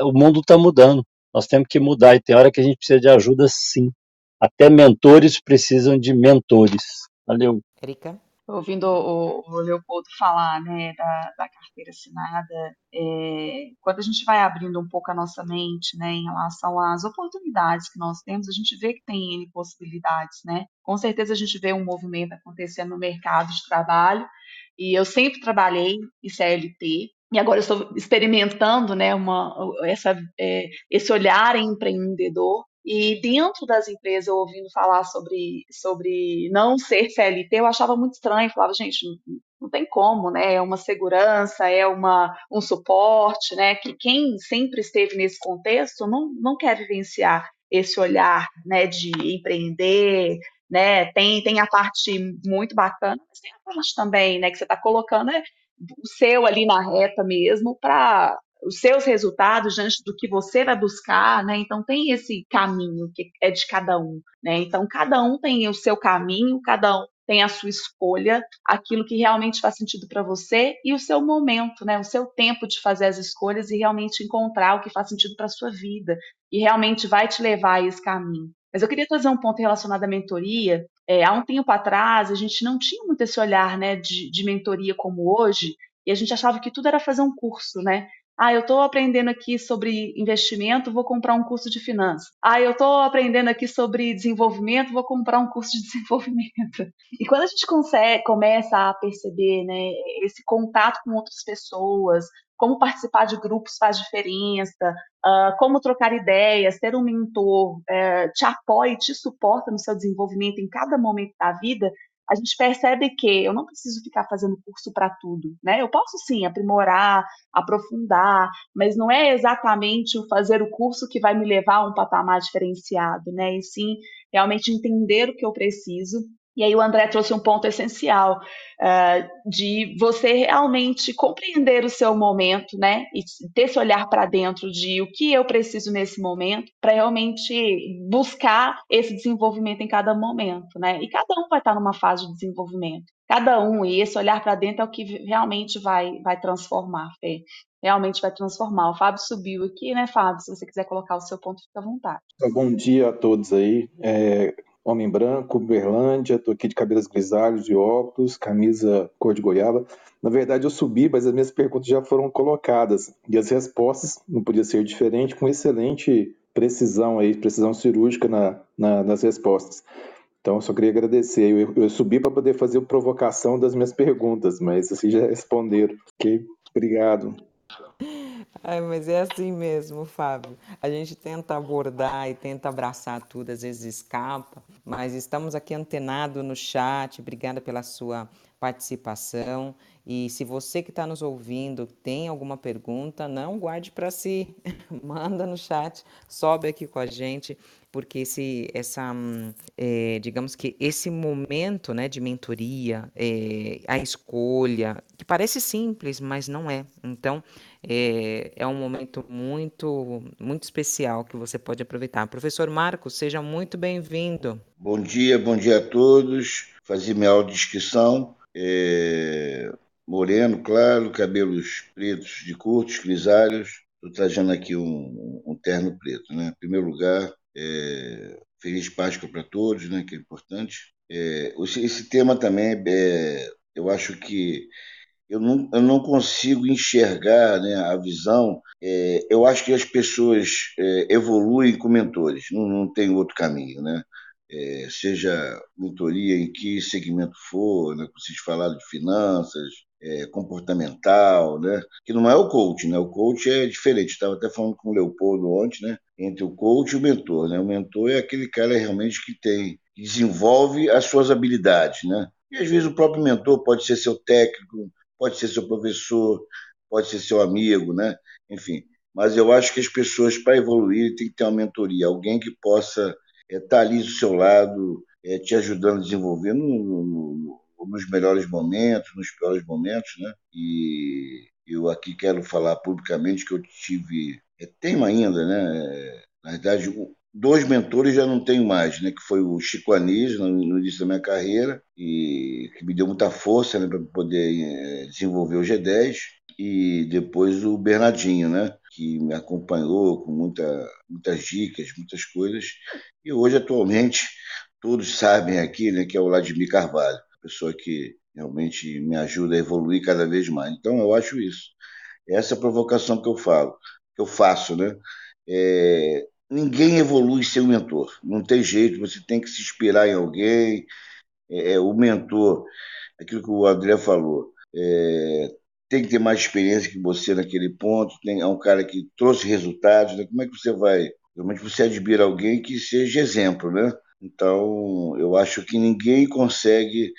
o mundo está mudando. Nós temos que mudar e tem hora que a gente precisa de ajuda sim. Até mentores precisam de mentores. Valeu. Erika? Ouvindo o, o Leopoldo falar né, da, da carteira assinada, é, quando a gente vai abrindo um pouco a nossa mente né, em relação às oportunidades que nós temos, a gente vê que tem N possibilidades. Né? Com certeza a gente vê um movimento acontecendo no mercado de trabalho, e eu sempre trabalhei em CLT, e agora eu estou experimentando né, uma, essa, é, esse olhar empreendedor. E dentro das empresas, eu ouvindo falar sobre, sobre não ser CLT, eu achava muito estranho. falava, gente, não, não tem como, né? É uma segurança, é uma, um suporte, né? Que quem sempre esteve nesse contexto não, não quer vivenciar esse olhar né, de empreender, né? Tem, tem a parte muito bacana, mas tem a parte também, né, que você está colocando, é o seu ali na reta mesmo para os seus resultados diante do que você vai buscar, né? Então tem esse caminho que é de cada um, né? Então cada um tem o seu caminho, cada um tem a sua escolha, aquilo que realmente faz sentido para você e o seu momento, né? O seu tempo de fazer as escolhas e realmente encontrar o que faz sentido para sua vida e realmente vai te levar a esse caminho. Mas eu queria trazer um ponto relacionado à mentoria. É, há um tempo atrás, a gente não tinha muito esse olhar né, de, de mentoria como hoje, e a gente achava que tudo era fazer um curso, né? Ah, eu estou aprendendo aqui sobre investimento, vou comprar um curso de finanças. Ah, eu estou aprendendo aqui sobre desenvolvimento, vou comprar um curso de desenvolvimento. E quando a gente consegue, começa a perceber né, esse contato com outras pessoas, como participar de grupos faz diferença, uh, como trocar ideias, ter um mentor uh, te apoia e te suporta no seu desenvolvimento em cada momento da vida, a gente percebe que eu não preciso ficar fazendo curso para tudo, né? Eu posso sim aprimorar, aprofundar, mas não é exatamente o fazer o curso que vai me levar a um patamar diferenciado, né? E sim realmente entender o que eu preciso E aí o André trouxe um ponto essencial uh, de você realmente compreender o seu momento, né? E ter esse olhar para dentro de o que eu preciso nesse momento, para realmente buscar esse desenvolvimento em cada momento, né? E cada um vai estar numa fase de desenvolvimento. Cada um, e esse olhar para dentro é o que realmente vai, vai transformar, Fê realmente vai transformar. O Fábio subiu aqui, né, Fábio? Se você quiser colocar o seu ponto, fica à vontade. Bom dia a todos aí. É, homem branco, Berlândia, estou aqui de cabelos grisalhos, e óculos, camisa cor de goiaba. Na verdade, eu subi, mas as minhas perguntas já foram colocadas. E as respostas não podia ser diferente, com excelente precisão aí, precisão cirúrgica na, na, nas respostas. Então, eu só queria agradecer. Eu, eu subi para poder fazer a provocação das minhas perguntas, mas assim já responderam. Ok? Obrigado. Ai, mas é assim mesmo, Fábio. A gente tenta abordar e tenta abraçar tudo, às vezes escapa, mas estamos aqui antenados no chat. Obrigada pela sua participação. E se você que está nos ouvindo tem alguma pergunta, não guarde para si, manda no chat, sobe aqui com a gente, porque esse, essa, é, digamos que esse momento, né, de mentoria, é, a escolha, que parece simples, mas não é. Então, é, é um momento muito, muito especial que você pode aproveitar. Professor Marcos, seja muito bem-vindo. Bom dia, bom dia a todos. Fazer minha audiodescrição. É, moreno, claro, cabelos pretos de curtos, grisalhos. Estou trazendo aqui um, um, terno preto, né? Em primeiro lugar, é, feliz Páscoa para todos, né? Que é importante. É, esse, tema também, é, eu acho que eu não, eu não consigo enxergar né, a visão. É, eu acho que as pessoas é, evoluem com mentores, não, não tem outro caminho, né? É, seja mentoria em que segmento for, né? vocês falaram de finanças, é, comportamental, né? Que não é o coach, né? O coach é diferente. Estava até falando com o Leopoldo ontem, né? Entre o coach e o mentor, né? O mentor é aquele cara realmente que tem, que desenvolve as suas habilidades, né? E às vezes o próprio mentor pode ser seu técnico, pode ser seu professor, pode ser seu amigo, né? Enfim. Mas eu acho que as pessoas para evoluir tem que ter uma mentoria, alguém que possa estar é, ali do seu lado, é, te ajudando a desenvolver no, no nos melhores momentos, nos piores momentos, né? E eu aqui quero falar publicamente que eu tive, é, tenho ainda, né? Na verdade, dois mentores já não tenho mais, né? Que foi o Chico Anísio no, início da minha carreira e que me deu muita força né, para poder desenvolver o G10 e depois o Bernardinho, né? Que me acompanhou com muita, muitas dicas, muitas coisas. E hoje, atualmente, todos sabem aqui, né? Que é o Vladimir Carvalho pessoa que realmente me ajuda a evoluir cada vez mais. Então, eu acho isso. Essa é a provocação que eu falo, que eu faço, né? É, ninguém evolui sem um mentor. Não tem jeito, você tem que se inspirar em alguém. É, é o mentor, aquilo que o André falou, é, tem que ter mais experiência que você naquele ponto. Tem, é um cara que trouxe resultados. Né? Como é que você vai? Realmente você admira alguém que seja exemplo, né? Então, eu acho que ninguém consegue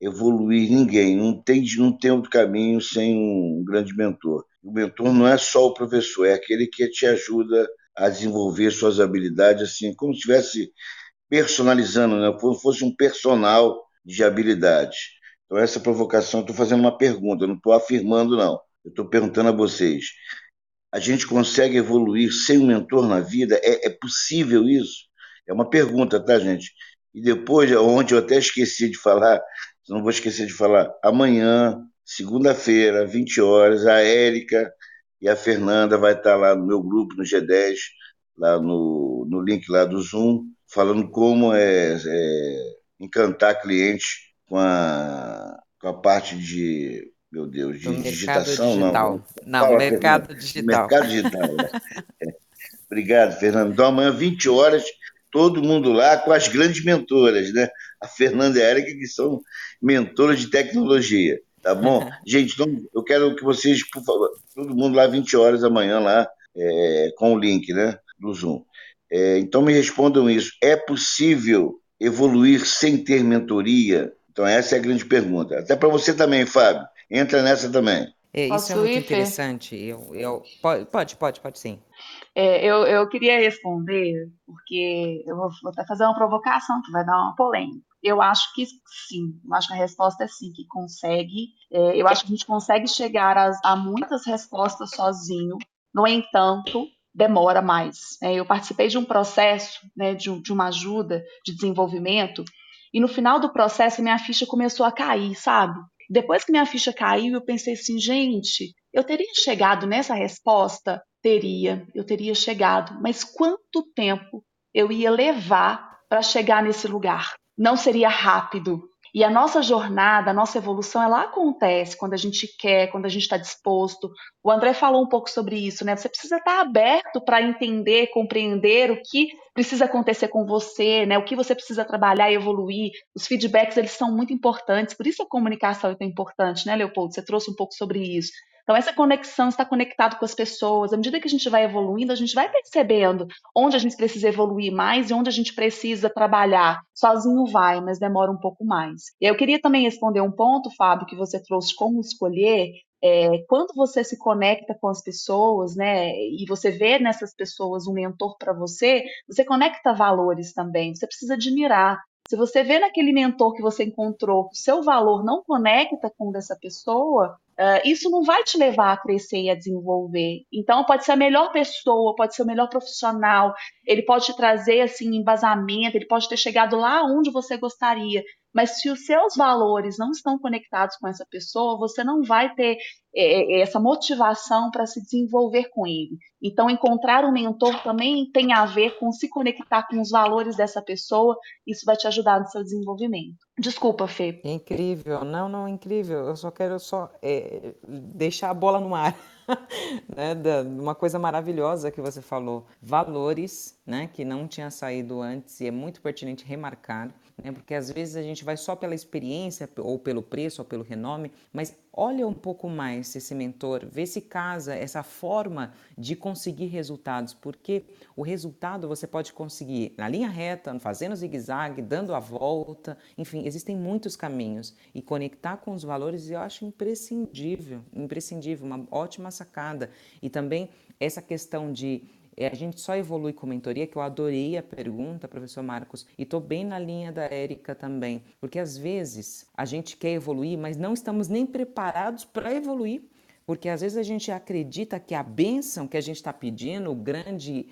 evoluir, ninguém. Não tem, não tem outro caminho sem um grande mentor. O mentor não é só o professor, é aquele que te ajuda a desenvolver suas habilidades, assim, como se estivesse personalizando, né? como se fosse um personal de habilidades. Então, essa provocação, eu estou fazendo uma pergunta, não estou afirmando, não. Eu estou perguntando a vocês. A gente consegue evoluir sem um mentor na vida? É, é possível isso? É uma pergunta, tá, gente? E depois, ontem eu até esqueci de falar, não vou esquecer de falar, amanhã, segunda-feira, 20 horas, a Érica e a Fernanda vai estar lá no meu grupo, no G10, lá no, no link lá do Zoom, falando como é, é encantar clientes com a, com a parte de meu Deus, de digitação, digital. não. Não, mercado digital. Mercado digital. Né? É. Obrigado, Fernando. Então, amanhã, 20 horas, todo mundo lá com as grandes mentoras, né? A Fernanda e a Erika, que são mentoras de tecnologia, tá bom? Gente, então eu quero que vocês, por favor, todo mundo lá 20 horas amanhã lá, é, com o link, né? Do Zoom. É, então me respondam isso. É possível evoluir sem ter mentoria? Então essa é a grande pergunta. Até para você também, Fábio. Entra nessa também. É, isso é muito interessante. Eu, eu, pode, pode, pode, pode sim. É, eu, eu queria responder, porque eu vou, vou até fazer uma provocação que vai dar uma polêmica. Eu acho que sim. Eu acho que a resposta é sim, que consegue. É, eu acho que a gente consegue chegar a, a muitas respostas sozinho. No entanto, demora mais. É, eu participei de um processo, né, de, de uma ajuda de desenvolvimento, e no final do processo minha ficha começou a cair, sabe? Depois que minha ficha caiu, eu pensei assim, gente, eu teria chegado nessa resposta? Teria, eu teria chegado, mas quanto tempo eu ia levar para chegar nesse lugar? Não seria rápido, e a nossa jornada, a nossa evolução, ela acontece quando a gente quer, quando a gente está disposto. O André falou um pouco sobre isso, né? Você precisa estar tá aberto para entender, compreender o que precisa acontecer com você, né? O que você precisa trabalhar e evoluir. Os feedbacks, eles são muito importantes. Por isso a comunicação é tão importante, né, Leopoldo? Você trouxe um pouco sobre isso. Então, essa conexão, está conectado com as pessoas, à medida que a gente vai evoluindo, a gente vai percebendo onde a gente precisa evoluir mais e onde a gente precisa trabalhar. Sozinho vai, mas demora um pouco mais. E eu queria também responder um ponto, Fábio, que você trouxe como escolher. É, quando você se conecta com as pessoas, né, e você vê nessas pessoas um mentor para você, você conecta valores também. Você precisa admirar. Se você vê naquele mentor que você encontrou que o seu valor não conecta com o dessa pessoa, Uh, isso não vai te levar a crescer e a desenvolver. Então, pode ser a melhor pessoa, pode ser o melhor profissional, ele pode te trazer assim embasamento, ele pode ter chegado lá onde você gostaria, mas se os seus valores não estão conectados com essa pessoa, você não vai ter é, é, essa motivação para se desenvolver com ele. Então, encontrar um mentor também tem a ver com se conectar com os valores dessa pessoa, isso vai te ajudar no seu desenvolvimento. Desculpa, Fê. Incrível, não, não, incrível. Eu só quero só é, deixar a bola no ar. né, da, uma coisa maravilhosa que você falou, valores, né, que não tinha saído antes e é muito pertinente remarcar, né, porque às vezes a gente vai só pela experiência ou pelo preço ou pelo renome, mas olha um pouco mais esse mentor, vê se casa essa forma de conseguir resultados, porque o resultado você pode conseguir na linha reta, fazendo zigue-zague, dando a volta, enfim, existem muitos caminhos e conectar com os valores eu acho imprescindível, imprescindível, uma ótima sacada. E também essa questão de a gente só evolui com mentoria, que eu adorei a pergunta, professor Marcos, e estou bem na linha da Érica também, porque às vezes a gente quer evoluir, mas não estamos nem preparados para evoluir. Porque às vezes a gente acredita que a bênção que a gente está pedindo, o grande,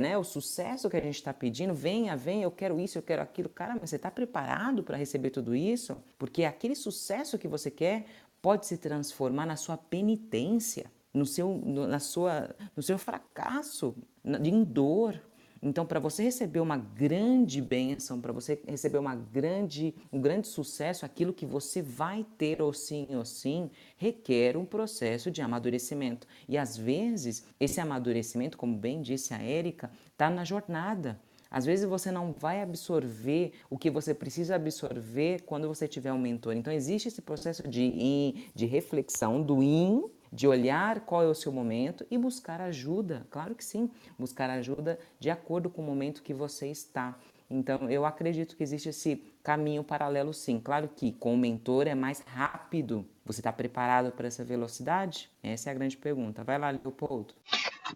né, o sucesso que a gente está pedindo, venha, venha, eu quero isso, eu quero aquilo. Cara, mas você está preparado para receber tudo isso? Porque aquele sucesso que você quer pode se transformar na sua penitência no seu, no, na sua, no seu fracasso, em dor. Então, para você receber uma grande bênção, para você receber uma grande, um grande sucesso, aquilo que você vai ter ou sim ou sim, requer um processo de amadurecimento. E às vezes, esse amadurecimento, como bem disse a Érica, está na jornada. Às vezes você não vai absorver o que você precisa absorver quando você tiver um mentor. Então existe esse processo de, de reflexão do in de olhar qual é o seu momento e buscar ajuda. Claro que sim, buscar ajuda de acordo com o momento que você está. Então, eu acredito que existe esse caminho paralelo, sim. Claro que com o mentor é mais rápido. Você está preparado para essa velocidade? Essa é a grande pergunta. Vai lá, Leopoldo.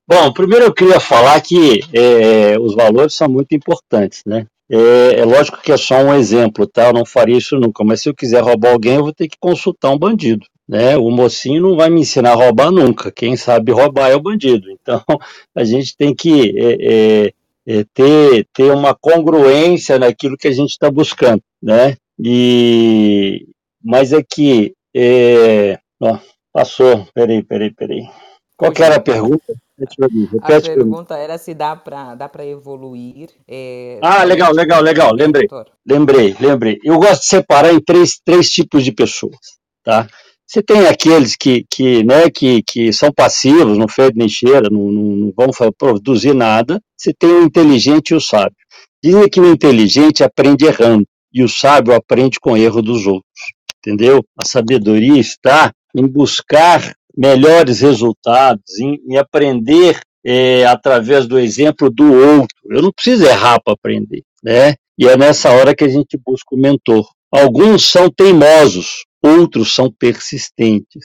Bom, primeiro eu queria falar que é, os valores são muito importantes, né? É, é, lógico que é só um exemplo, tá? Eu não faria isso nunca, mas se eu quiser roubar alguém, eu vou ter que consultar um bandido né? O mocinho não vai me ensinar a roubar nunca. Quem sabe roubar é o bandido. Então, a gente tem que é, é, é, ter, ter uma congruência naquilo que a gente está buscando, né? E, mas é que, é, ó, passou, peraí, peraí, peraí. Qual que era a pergunta? a pergunta era se dá para dá evoluir. É, ah, legal, legal, legal. Lembrei. Lembrei, lembrei. Eu gosto de separar em três, três tipos de pessoas. Tá? Você tem aqueles que, que, né, que, que são passivos, não fede nem cheira, não, não, vão produzir nada. Você tem o inteligente e o sábio. Dizem que o inteligente aprende errando e o sábio aprende com o erro dos outros. Entendeu? A sabedoria está em buscar melhores resultados, em, em aprender é, através do exemplo do outro. Eu não preciso errar para aprender, né? E é nessa hora que a gente busca o mentor. Alguns são teimosos, outros são persistentes.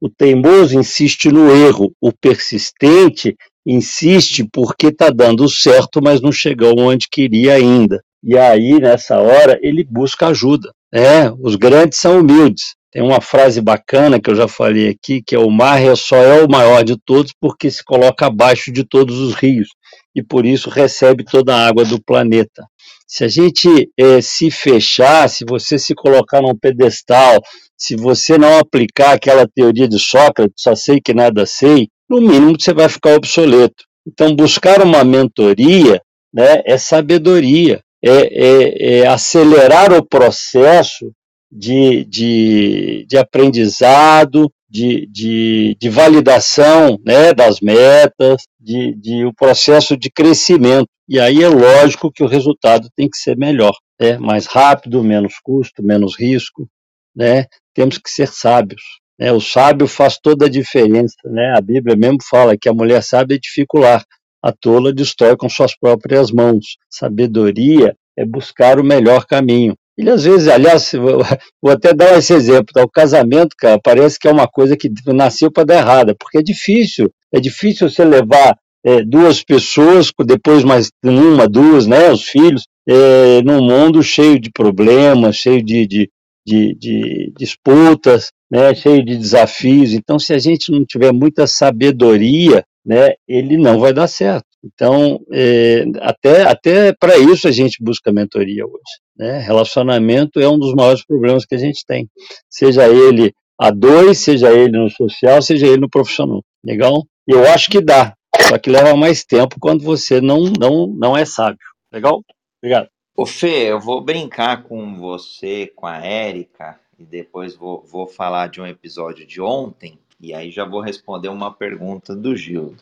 O teimoso insiste no erro, o persistente insiste porque está dando certo, mas não chegou onde queria ainda. E aí, nessa hora, ele busca ajuda. É, os grandes são humildes. Tem uma frase bacana que eu já falei aqui, que é o mar é só é o maior de todos porque se coloca abaixo de todos os rios e por isso recebe toda a água do planeta. Se a gente é, se fechar, se você se colocar num pedestal, se você não aplicar aquela teoria de Sócrates, só sei que nada sei, no mínimo você vai ficar obsoleto. Então, buscar uma mentoria né, é sabedoria, é, é, é acelerar o processo de, de, de aprendizado, de, de, de, validação né, das metas, de, de o processo de crescimento. E aí é lógico que o resultado tem que ser melhor, né? mais rápido, menos custo, menos risco. Né? Temos que ser sábios. Né? O sábio faz toda a diferença. Né? A Bíblia mesmo fala que a mulher sábia edifica o lar, a tola destrói com suas próprias mãos. Sabedoria é buscar o melhor caminho. Ele às vezes, aliás, vou até dar esse exemplo, tá? o casamento, cara, parece que é uma coisa que nasceu para dar errada, porque é difícil, é difícil você levar é, duas pessoas, depois mais uma, duas, né, os filhos, é, num mundo cheio de problemas, cheio de, de, de, de disputas, né, cheio de desafios. Então, se a gente não tiver muita sabedoria, né, ele não vai dar certo. Então, é, até, até para isso a gente busca mentoria hoje. Né? Relacionamento é um dos maiores problemas que a gente tem, seja ele a dois, seja ele no social, seja ele no profissional. Legal? Eu acho que dá, só que leva mais tempo quando você não, não, não é sábio. Legal? Obrigado. Ô Fê, eu vou brincar com você, com a Érica, e depois vou, vou falar de um episódio de ontem, e aí já vou responder uma pergunta do Gildo.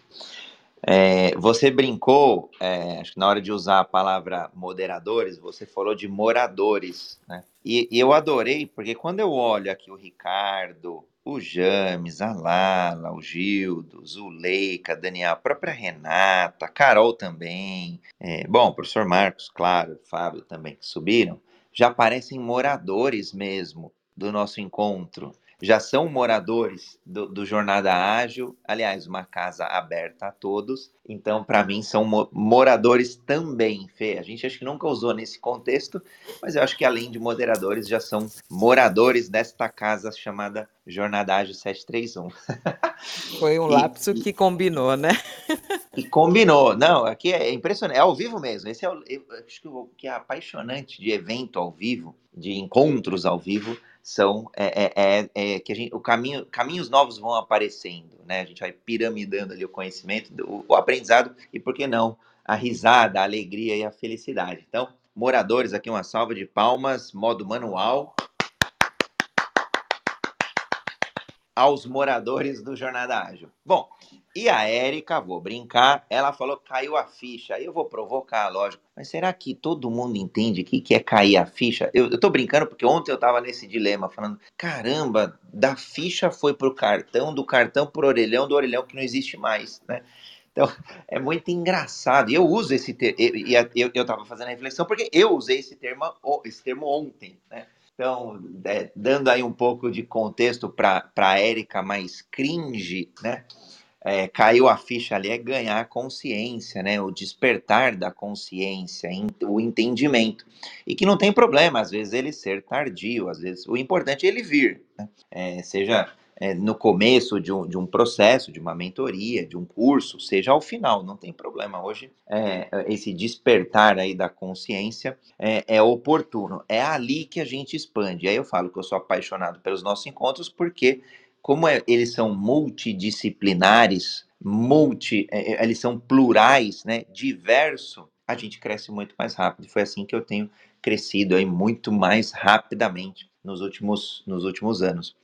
É, você brincou, é, acho que na hora de usar a palavra moderadores, você falou de moradores, né? E, e, eu adorei, porque quando eu olho aqui o Ricardo, o James, a Lala, o Gildo, Zuleika, Daniel, a própria Renata, a Carol também, é, bom, o professor Marcos, claro, o Fábio também, que subiram, já parecem moradores mesmo do nosso encontro já são moradores do, do, Jornada Ágil, aliás, uma casa aberta a todos. Então, para mim, são mo moradores também, Fê. A gente acho que nunca usou nesse contexto, mas eu acho que além de moderadores, já são moradores desta casa chamada Jornada Ágil 731. Foi um e, lapso que combinou, né? e combinou. Não, aqui é impressionante. É ao vivo mesmo. Esse é o, eu, acho que o que é apaixonante de evento ao vivo, de encontros ao vivo, são é, é, é, é, que a gente, o caminho, caminhos novos vão aparecendo, né? A gente vai piramidando ali o conhecimento, o, o aprendizado e por que não a risada, a alegria e a felicidade. Então, moradores, aqui uma salva de palmas, modo manual. Aos moradores do Jornada Ágil. Bom, e a Érica, vou brincar, ela falou caiu a ficha. Aí eu vou provocar, lógico. Mas será que todo mundo entende o que, que é cair a ficha? Eu, eu tô brincando porque ontem eu tava nesse dilema, falando: caramba, da ficha foi pro cartão, do cartão pro orelhão, do orelhão que não existe mais, né? Então, é muito engraçado. E eu uso esse termo, e eu, eu tava fazendo a reflexão porque eu usei esse termo, esse termo ontem, né? Então, é, dando aí um pouco de contexto para a Érica mais cringe, né? É, caiu a ficha ali é ganhar consciência, né? O despertar da consciência, o entendimento. E que não tem problema, às vezes, ele ser tardio, às vezes. O importante é ele vir, né? é, seja é, no começo de um, de um processo, de uma mentoria, de um curso, seja ao final, não tem problema. Hoje, é, esse despertar aí da consciência é, é, oportuno. É ali que a gente expande. Aí eu falo que eu sou apaixonado pelos nossos encontros, porque, como é, eles são multidisciplinares, multi, é, é, eles são plurais, né, diverso, a gente cresce muito mais rápido. Foi assim que eu tenho crescido aí muito mais rapidamente nos últimos, nos últimos anos.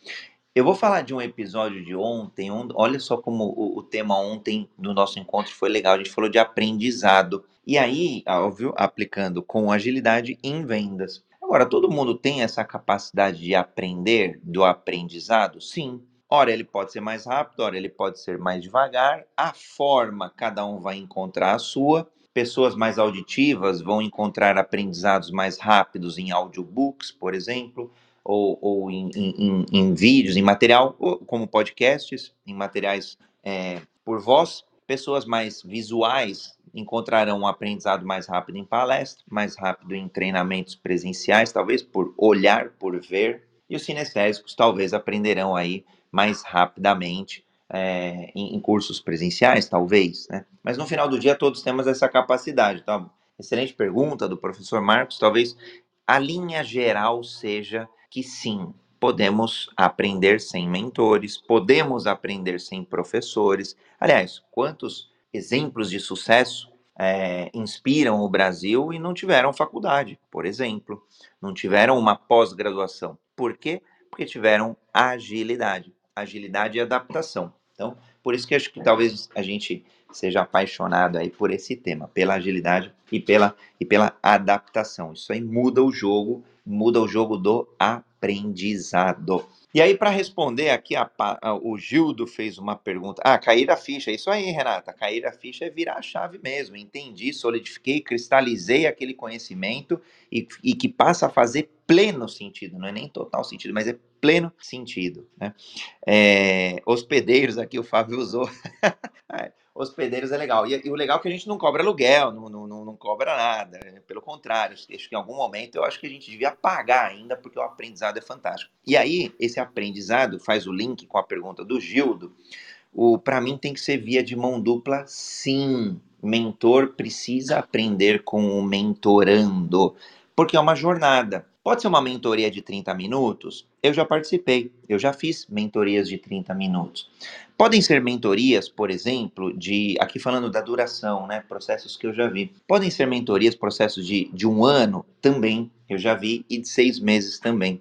Eu vou falar de um episódio de ontem. olha só como o, o, tema ontem do nosso encontro foi legal. A gente falou de aprendizado. E aí, óbvio, aplicando com agilidade em vendas. Agora, todo mundo tem essa capacidade de aprender do aprendizado? Sim. Ora, ele pode ser mais rápido, ora, ele pode ser mais devagar. A forma, cada um vai encontrar a sua. Pessoas mais auditivas vão encontrar aprendizados mais rápidos em audiobooks, por exemplo ou, ou em, em, em, vídeos, em material, como podcasts, em materiais é, por voz. Pessoas mais visuais encontrarão um aprendizado mais rápido em palestra, mais rápido em treinamentos presenciais, talvez por olhar, por ver, e os cinestésicos talvez aprenderão aí mais rapidamente é, em, em, cursos presenciais, talvez, né? Mas no final do dia todos temos essa capacidade. Então, excelente pergunta do professor Marcos. Talvez a linha geral seja que sim, podemos aprender sem mentores, podemos aprender sem professores. Aliás, quantos exemplos de sucesso é, inspiram o Brasil e não tiveram faculdade, por exemplo, não tiveram uma pós-graduação. Por quê? Porque tiveram agilidade, agilidade e adaptação. Então, por isso que acho que talvez a gente seja apaixonado aí por esse tema, pela agilidade e pela, e pela adaptação. Isso aí muda o jogo, muda o jogo do aprendizado. E aí, para responder aqui, a, a, o Gildo fez uma pergunta. Ah, cair a ficha. Isso aí, Renata. Cair a ficha é virar a chave mesmo. Entendi, solidifiquei, cristalizei aquele conhecimento e, e que passa a fazer pleno sentido. Não é nem total sentido, mas é pleno sentido. Né? É, hospedeiros, aqui o Fábio usou. Hospedeiros é legal. E, e, o legal é que a gente não cobra aluguel, não, não, não cobra nada. Né? Pelo contrário, acho que em algum momento eu acho que a gente devia pagar ainda, porque o aprendizado é fantástico. E aí, esse aprendizado faz o link com a pergunta do Gildo. O para mim tem que ser via de mão dupla, sim. Mentor precisa aprender com o mentorando, porque é uma jornada. Pode ser uma mentoria de 30 minutos? Eu já participei, eu já fiz mentorias de 30 minutos. Podem ser mentorias, por exemplo, de. Aqui falando da duração, né? Processos que eu já vi. Podem ser mentorias, processos de, de um ano também, eu já vi, e de seis meses também.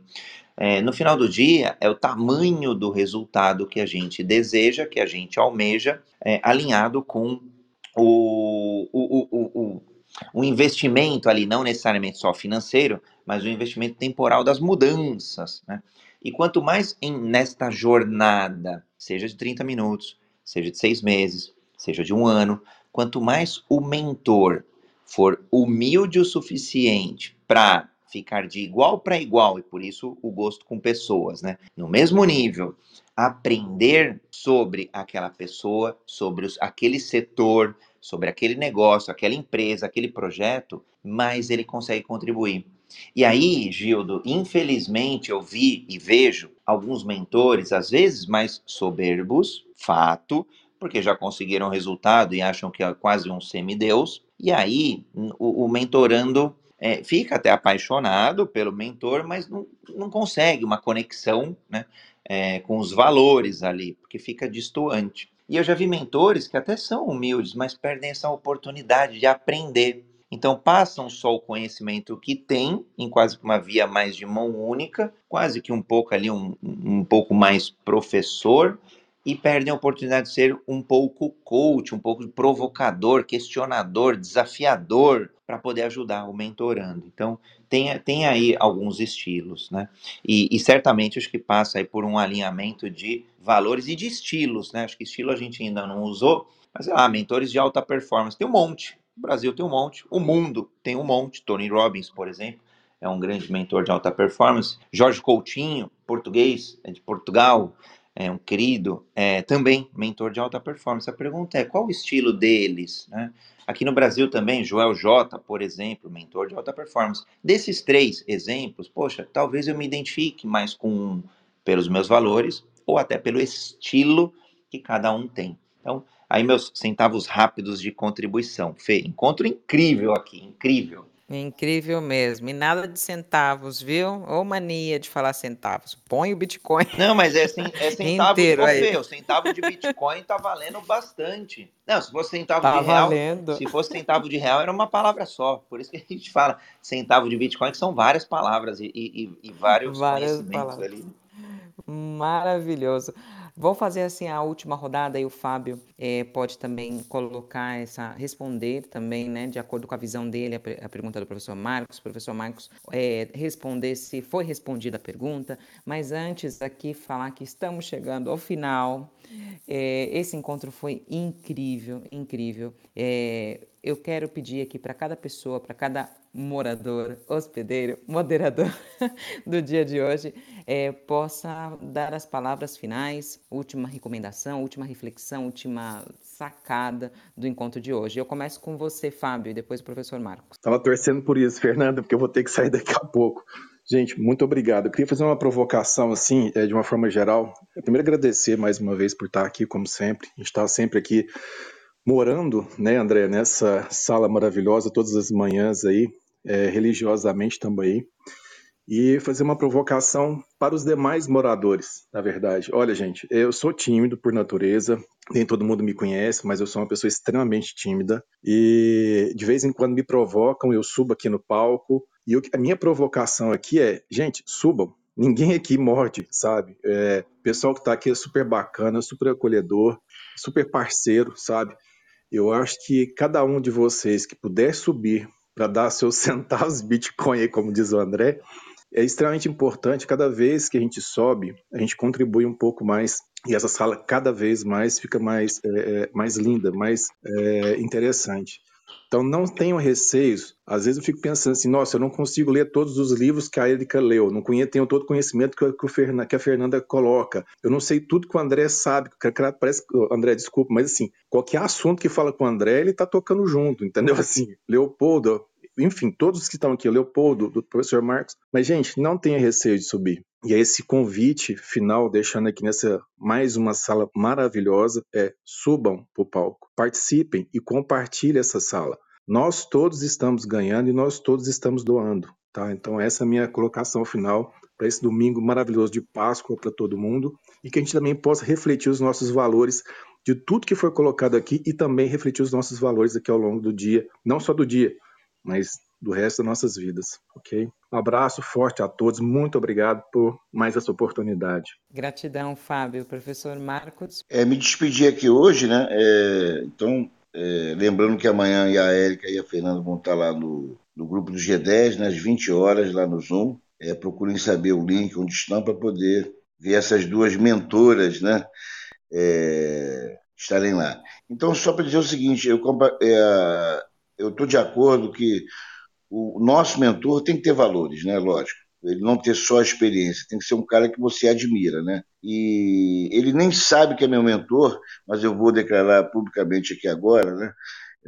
É, no final do dia, é o tamanho do resultado que a gente deseja, que a gente almeja, é, alinhado com o, o, o, o investimento ali, não necessariamente só financeiro, mas o investimento temporal das mudanças. Né? E quanto mais em, nesta jornada, seja de 30 minutos, seja de seis meses, seja de um ano, quanto mais o mentor for humilde o suficiente para ficar de igual para igual, e por isso o gosto com pessoas, né? No mesmo nível, aprender sobre aquela pessoa, sobre os, aquele setor, sobre aquele negócio, aquela empresa, aquele projeto, mais ele consegue contribuir. E aí, Gildo, infelizmente eu vi e vejo alguns mentores, às vezes mais soberbos, fato, porque já conseguiram resultado e acham que é quase um semideus. E aí, o, o mentorando é, fica até apaixonado pelo mentor, mas não, não consegue uma conexão né, é, com os valores ali, porque fica distoante. E eu já vi mentores que até são humildes, mas perdem essa oportunidade de aprender. Então passam só o conhecimento que têm em quase que uma via mais de mão única, quase que um pouco ali um, um pouco mais professor e perdem a oportunidade de ser um pouco coach, um pouco provocador, questionador, desafiador para poder ajudar o mentorando. Então tem, tem aí alguns estilos, né? E, e, certamente acho que passa aí por um alinhamento de valores e de estilos, né? Acho que estilo a gente ainda não usou, mas sei lá, mentores de alta performance tem um monte. O Brasil tem um monte, o mundo tem um monte. Tony Robbins, por exemplo, é um grande mentor de alta performance. Jorge Coutinho, português, é de Portugal, é um querido, é também mentor de alta performance. A pergunta é qual o estilo deles, né? Aqui no Brasil também, Joel J, por exemplo, mentor de alta performance. Desses três exemplos, poxa, talvez eu me identifique mais com um pelos meus valores ou até pelo estilo que cada um tem. Então, Aí meus centavos rápidos de contribuição. Fê, encontro incrível aqui, incrível. Incrível mesmo. E nada de centavos, viu? Ou mania de falar centavos. Põe o Bitcoin. Não, mas é, é centavo Inteiro, de O centavo de Bitcoin tá valendo bastante. Não, se fosse centavo tá de real. Valendo. Se fosse centavo de real, era uma palavra só. Por isso que a gente fala centavo de Bitcoin, que são várias palavras e, e, e vários várias conhecimentos palavras. ali. Maravilhoso. Vou fazer assim a última rodada e o Fábio é, pode também colocar essa, responder também, né, de acordo com a visão dele, a, a pergunta do professor Marcos. O professor Marcos é, responder se foi respondida a pergunta, mas antes aqui falar que estamos chegando ao final. É, esse encontro foi incrível, incrível. eu quero pedir aqui para cada pessoa, para cada morador, hospedeiro, moderador do dia de hoje, é, possa dar as palavras finais, última recomendação, última reflexão, última sacada do encontro de hoje. Eu começo com você, Fábio, e depois o professor Marcos. Estava torcendo por isso, Fernanda, porque eu vou ter que sair daqui a pouco. Gente, muito obrigado. Eu queria fazer uma provocação, assim, é, de uma forma geral. primeiro, agradecer mais uma vez por estar aqui, como sempre. A gente está sempre aqui morando, né, André, nessa sala maravilhosa todas as manhãs aí, é, religiosamente também e fazer uma provocação para os demais moradores, na verdade. Olha, gente, eu sou tímido por natureza, nem todo mundo me conhece, mas eu sou uma pessoa extremamente tímida e de vez em quando me provocam, eu subo aqui no palco e eu, a minha provocação aqui é, gente, subam. Ninguém aqui morde, sabe? É, o pessoal que está aqui é super bacana, super acolhedor, super parceiro, sabe? Eu acho que cada um de vocês que puder subir para dar seus centavos Bitcoin, aí, como diz o André, é extremamente importante. Cada vez que a gente sobe, a gente contribui um pouco mais e essa sala cada vez mais fica mais, é, é, mais linda, mais é, interessante. Então não tenham receios. Às vezes eu fico pensando assim, nossa, eu não consigo ler todos os livros que a Erika leu, não conheço, tenho todo o conhecimento que, que, o que a Fernanda coloca. Eu não sei tudo que o André sabe. Parece André, desculpa, mas assim, qualquer assunto que fala com o André, ele está tocando junto, entendeu? Assim, Leopoldo, enfim, todos que estão aqui, o Leopoldo, do professor Marcos. Mas, gente, não tenha receio de subir. E é esse convite final, deixando aqui nessa mais uma sala maravilhosa, é subam para o palco, participem e compartilhem essa sala. Nós todos estamos ganhando e nós todos estamos doando. Tá? Então, essa é a minha colocação final para esse domingo maravilhoso de Páscoa para todo mundo e que a gente também possa refletir os nossos valores de tudo que foi colocado aqui e também refletir os nossos valores aqui ao longo do dia, não só do dia, mas do resto das nossas vidas, ok? Um abraço forte a todos, muito obrigado por mais essa oportunidade. Gratidão, Fábio. Professor Marcos. É, me despedir aqui hoje, né? É, então, é, lembrando que amanhã a Érica e a Fernanda vão estar lá no, no grupo do G10, nas 20 horas, lá no Zoom. É, procurem saber o link onde estão para poder ver essas duas mentoras, né? É, estarem lá. Então, só para dizer o seguinte, eu, é, eu estou de acordo que o nosso mentor tem que ter valores, né? Lógico. Ele não ter só experiência, tem que ser um cara que você admira, né? E ele nem sabe que é meu mentor, mas eu vou declarar publicamente aqui agora, né?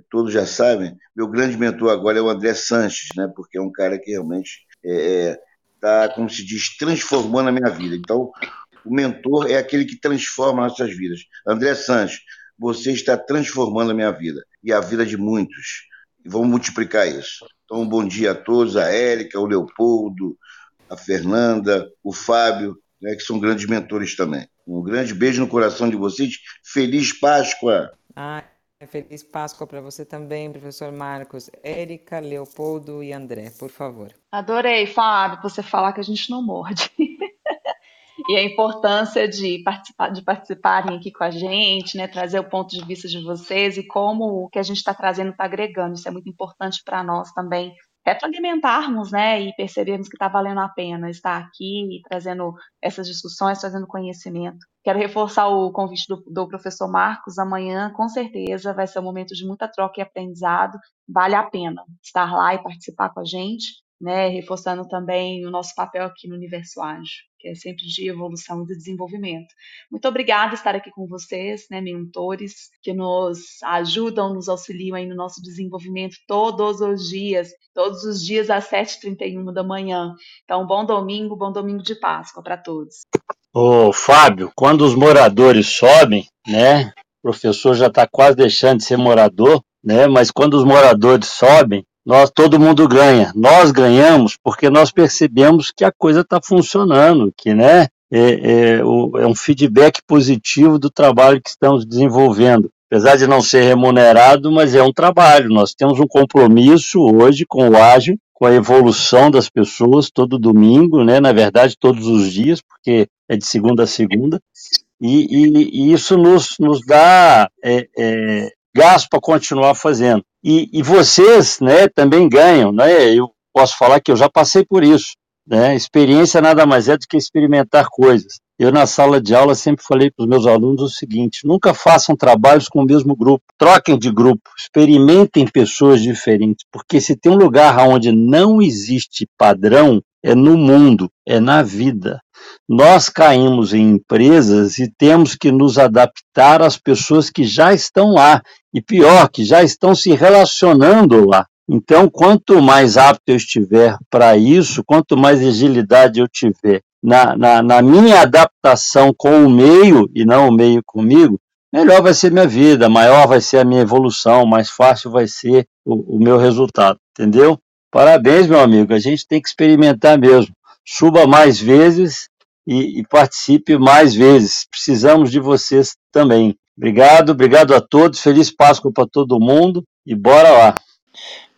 Todos já sabem. Meu grande mentor agora é o André Sanches, né? Porque é um cara que realmente está, é, é como se diz, transformando a minha vida. Então, o mentor é aquele que transforma nossas vidas. André Sanches, você está transformando a minha vida e a vida de muitos e vamos multiplicar isso. Então, um bom dia a todos, a Érica, o Leopoldo, a Fernanda, o Fábio, né, que são grandes mentores também. Um grande beijo no coração de vocês. Feliz Páscoa! Ah, feliz Páscoa para você também, professor Marcos. Érica, Leopoldo e André, por favor. Adorei, Fábio, você falar que a gente não morde. E a importância de, participar, de participarem aqui com a gente, né, trazer o ponto de vista de vocês e como o que a gente está trazendo está agregando. Isso é muito importante para nós também retroalimentarmos, né, e percebermos que está valendo a pena estar aqui trazendo essas discussões, trazendo conhecimento. Quero reforçar o convite do, do, professor Marcos. Amanhã, com certeza, vai ser um momento de muita troca e aprendizado. Vale a pena estar lá e participar com a gente né, reforçando também o nosso papel aqui no Universo Ágil, que é sempre de evolução e de desenvolvimento. Muito obrigada por estar aqui com vocês, né, mentores, que nos ajudam, nos auxiliam aí no nosso desenvolvimento todos os dias, todos os dias às 7h31 da manhã. Então, bom domingo, bom domingo de Páscoa para todos. Ô, Fábio, quando os moradores sobem, né, o professor já está quase deixando de ser morador, né, mas quando os moradores sobem, nós todo mundo ganha. Nós ganhamos porque nós percebemos que a coisa está funcionando, que né, é, é, é, um feedback positivo do trabalho que estamos desenvolvendo. Apesar de não ser remunerado, mas é um trabalho. Nós temos um compromisso hoje com o ágil, com a evolução das pessoas todo domingo, né? Na verdade, todos os dias, porque é de segunda a segunda. E, e, e isso nos, nos dá é, é, gás para continuar fazendo. E, e, vocês né, também ganham, né? Eu posso falar que eu já passei por isso. Né? Experiência nada mais é do que experimentar coisas. Eu, na sala de aula, sempre falei para os meus alunos o seguinte: nunca façam trabalhos com o mesmo grupo, troquem de grupo, experimentem pessoas diferentes, porque se tem um lugar onde não existe padrão, é no mundo, é na vida. Nós caímos em empresas e temos que nos adaptar às pessoas que já estão lá, e pior, que já estão se relacionando lá. Então, quanto mais apto eu estiver para isso, quanto mais agilidade eu tiver na, na, na, minha adaptação com o meio e não o meio comigo, melhor vai ser minha vida, maior vai ser a minha evolução, mais fácil vai ser o, o meu resultado, entendeu? Parabéns, meu amigo, a gente tem que experimentar mesmo. Suba mais vezes e, e participe mais vezes. Precisamos de vocês também. Obrigado, obrigado a todos. Feliz Páscoa para todo mundo e bora lá.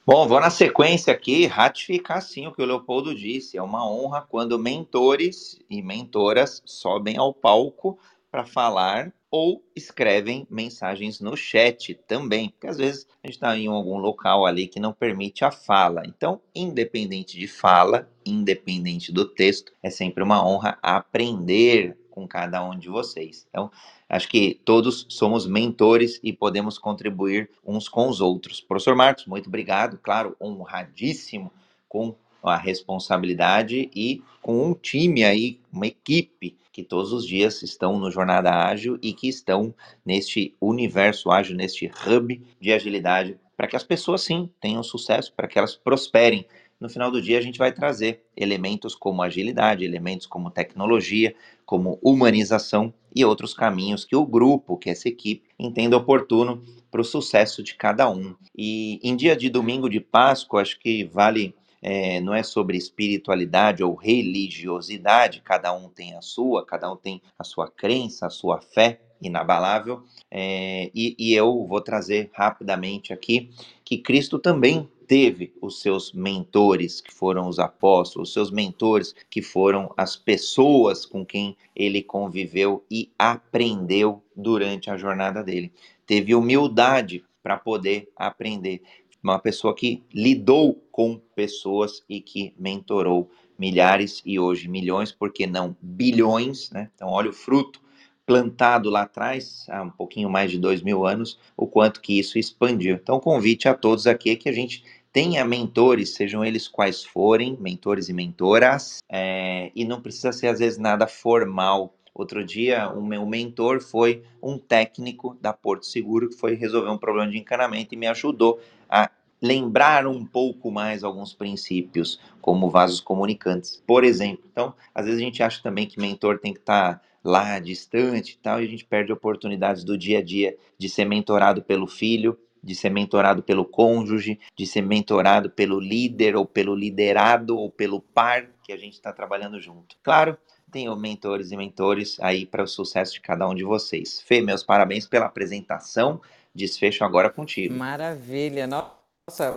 Bom, vou na sequência aqui ratificar sim o que o Leopoldo disse. É uma honra quando mentores e mentoras sobem ao palco para falar ou escrevem mensagens no chat também, porque às vezes a gente está em algum local ali que não permite a fala. Então, independente de fala, independente do texto, é sempre uma honra aprender com cada um de vocês. Então, Acho que todos somos mentores e podemos contribuir uns com os outros. Professor Marcos, muito obrigado. Claro, honradíssimo com a responsabilidade e com um time aí, uma equipe que todos os dias estão no Jornada Ágil e que estão neste universo ágil, neste hub de agilidade, para que as pessoas sim tenham sucesso, para que elas prosperem no final do dia a gente vai trazer elementos como agilidade, elementos como tecnologia, como humanização e outros caminhos que o grupo, que essa equipe, entenda oportuno para o sucesso de cada um. E em dia de domingo de Páscoa, acho que vale, é, não é sobre espiritualidade ou religiosidade, cada um tem a sua, cada um tem a sua crença, a sua fé inabalável, é, e, e eu vou trazer rapidamente aqui que Cristo também teve os seus mentores, que foram os apóstolos, os seus mentores, que foram as pessoas com quem ele conviveu e aprendeu durante a jornada dele. Teve humildade para poder aprender. Uma pessoa que lidou com pessoas e que mentorou milhares e hoje milhões, porque não bilhões, né? Então, olha o fruto plantado lá atrás, há um pouquinho mais de dois mil anos, o quanto que isso expandiu. Então, convite a todos aqui que a gente tenha mentores, sejam eles quais forem, mentores e mentoras, é, e não precisa ser às vezes nada formal. Outro dia, o meu mentor foi um técnico da Porto Seguro que foi resolver um problema de encanamento e me ajudou a lembrar um pouco mais alguns princípios, como vasos comunicantes, por exemplo. Então, às vezes a gente acha também que mentor tem que estar tá lá distante e tal, e a gente perde oportunidades do dia a dia de ser mentorado pelo filho, de ser mentorado pelo cônjuge, de ser mentorado pelo líder ou pelo liderado ou pelo par que a gente está trabalhando junto. Claro, tenho mentores e mentores aí para o sucesso de cada um de vocês. Fê, meus parabéns pela apresentação. Desfecho agora contigo. Maravilha. Nossa,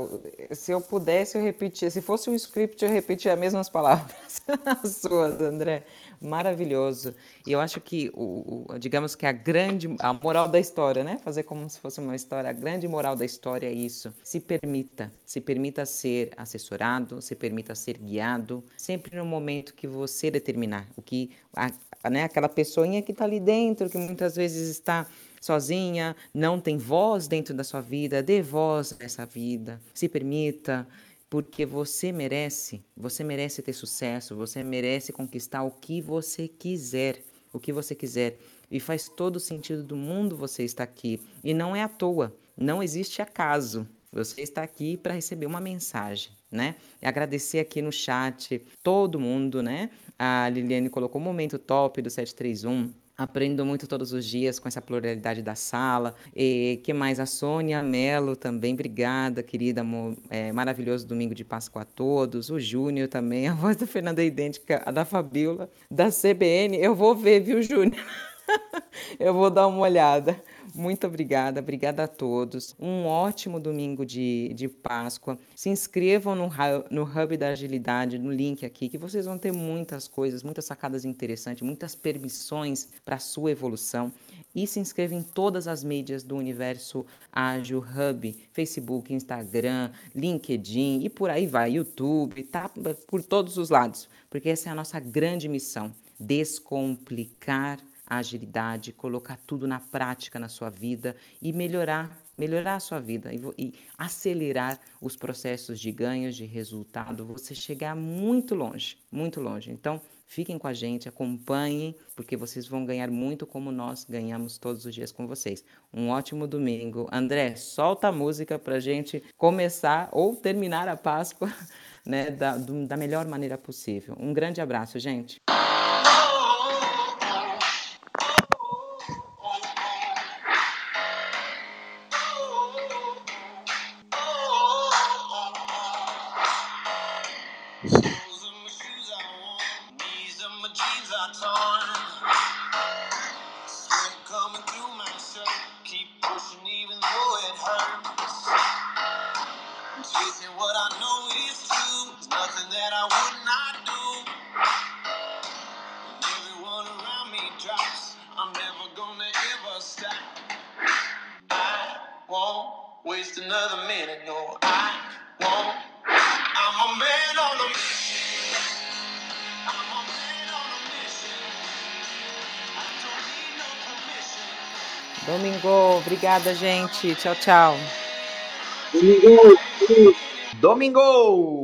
se eu pudesse, eu repetia. Se fosse um script, eu repetia as mesmas palavras as suas, André maravilhoso. E eu acho que, o, o, digamos que a grande, a moral da história, né? Fazer como se fosse uma história, a grande moral da história é isso. Se permita, se permita ser assessorado, se permita ser guiado, sempre no momento que você determinar. O que, a, né? Aquela pessoinha que está ali dentro, que muitas vezes está sozinha, não tem voz dentro da sua vida, dê voz a essa vida. Se permita, porque você merece, você merece ter sucesso, você merece conquistar o que você quiser, o que você quiser. E faz todo sentido do mundo você estar aqui. E não é à toa, não existe acaso. Você está aqui para receber uma mensagem, né? E agradecer aqui no chat todo mundo, né? A Liliane colocou o momento top do 731. Aprendo muito todos os dias com essa pluralidade da sala. E que mais? A Sônia Melo também, obrigada, querida, amor. É, maravilhoso domingo de Páscoa a todos. O Júnior também, a voz da Fernanda é idêntica à da Fabiola, da CBN. Eu vou ver, viu, Júnior? Eu vou dar uma olhada. Muito obrigada, obrigada a todos. Um ótimo domingo de, de Páscoa. Se inscrevam no, no Hub da Agilidade, no link aqui, que vocês vão ter muitas coisas, muitas sacadas interessantes, muitas permissões para a sua evolução. e se inscreva em todas as mídias do Universo Ágil Hub, Facebook, Instagram, LinkedIn e por aí vai, YouTube, tá por todos os lados, porque essa é a nossa grande missão, descomplicar a agilidade, colocar tudo na prática na sua vida e melhorar melhorar a sua vida e, e, acelerar os processos de ganhos, de resultado, você chegar muito longe, muito longe. Então, fiquem com a gente, acompanhem, porque vocês vão ganhar muito como nós ganhamos todos os dias com vocês. Um ótimo domingo. André, solta a música para gente começar ou terminar a Páscoa né, da, da melhor maneira possível. Um grande abraço, gente. Obrigada, gente. Tchau, tchau. Domingo! Domingo!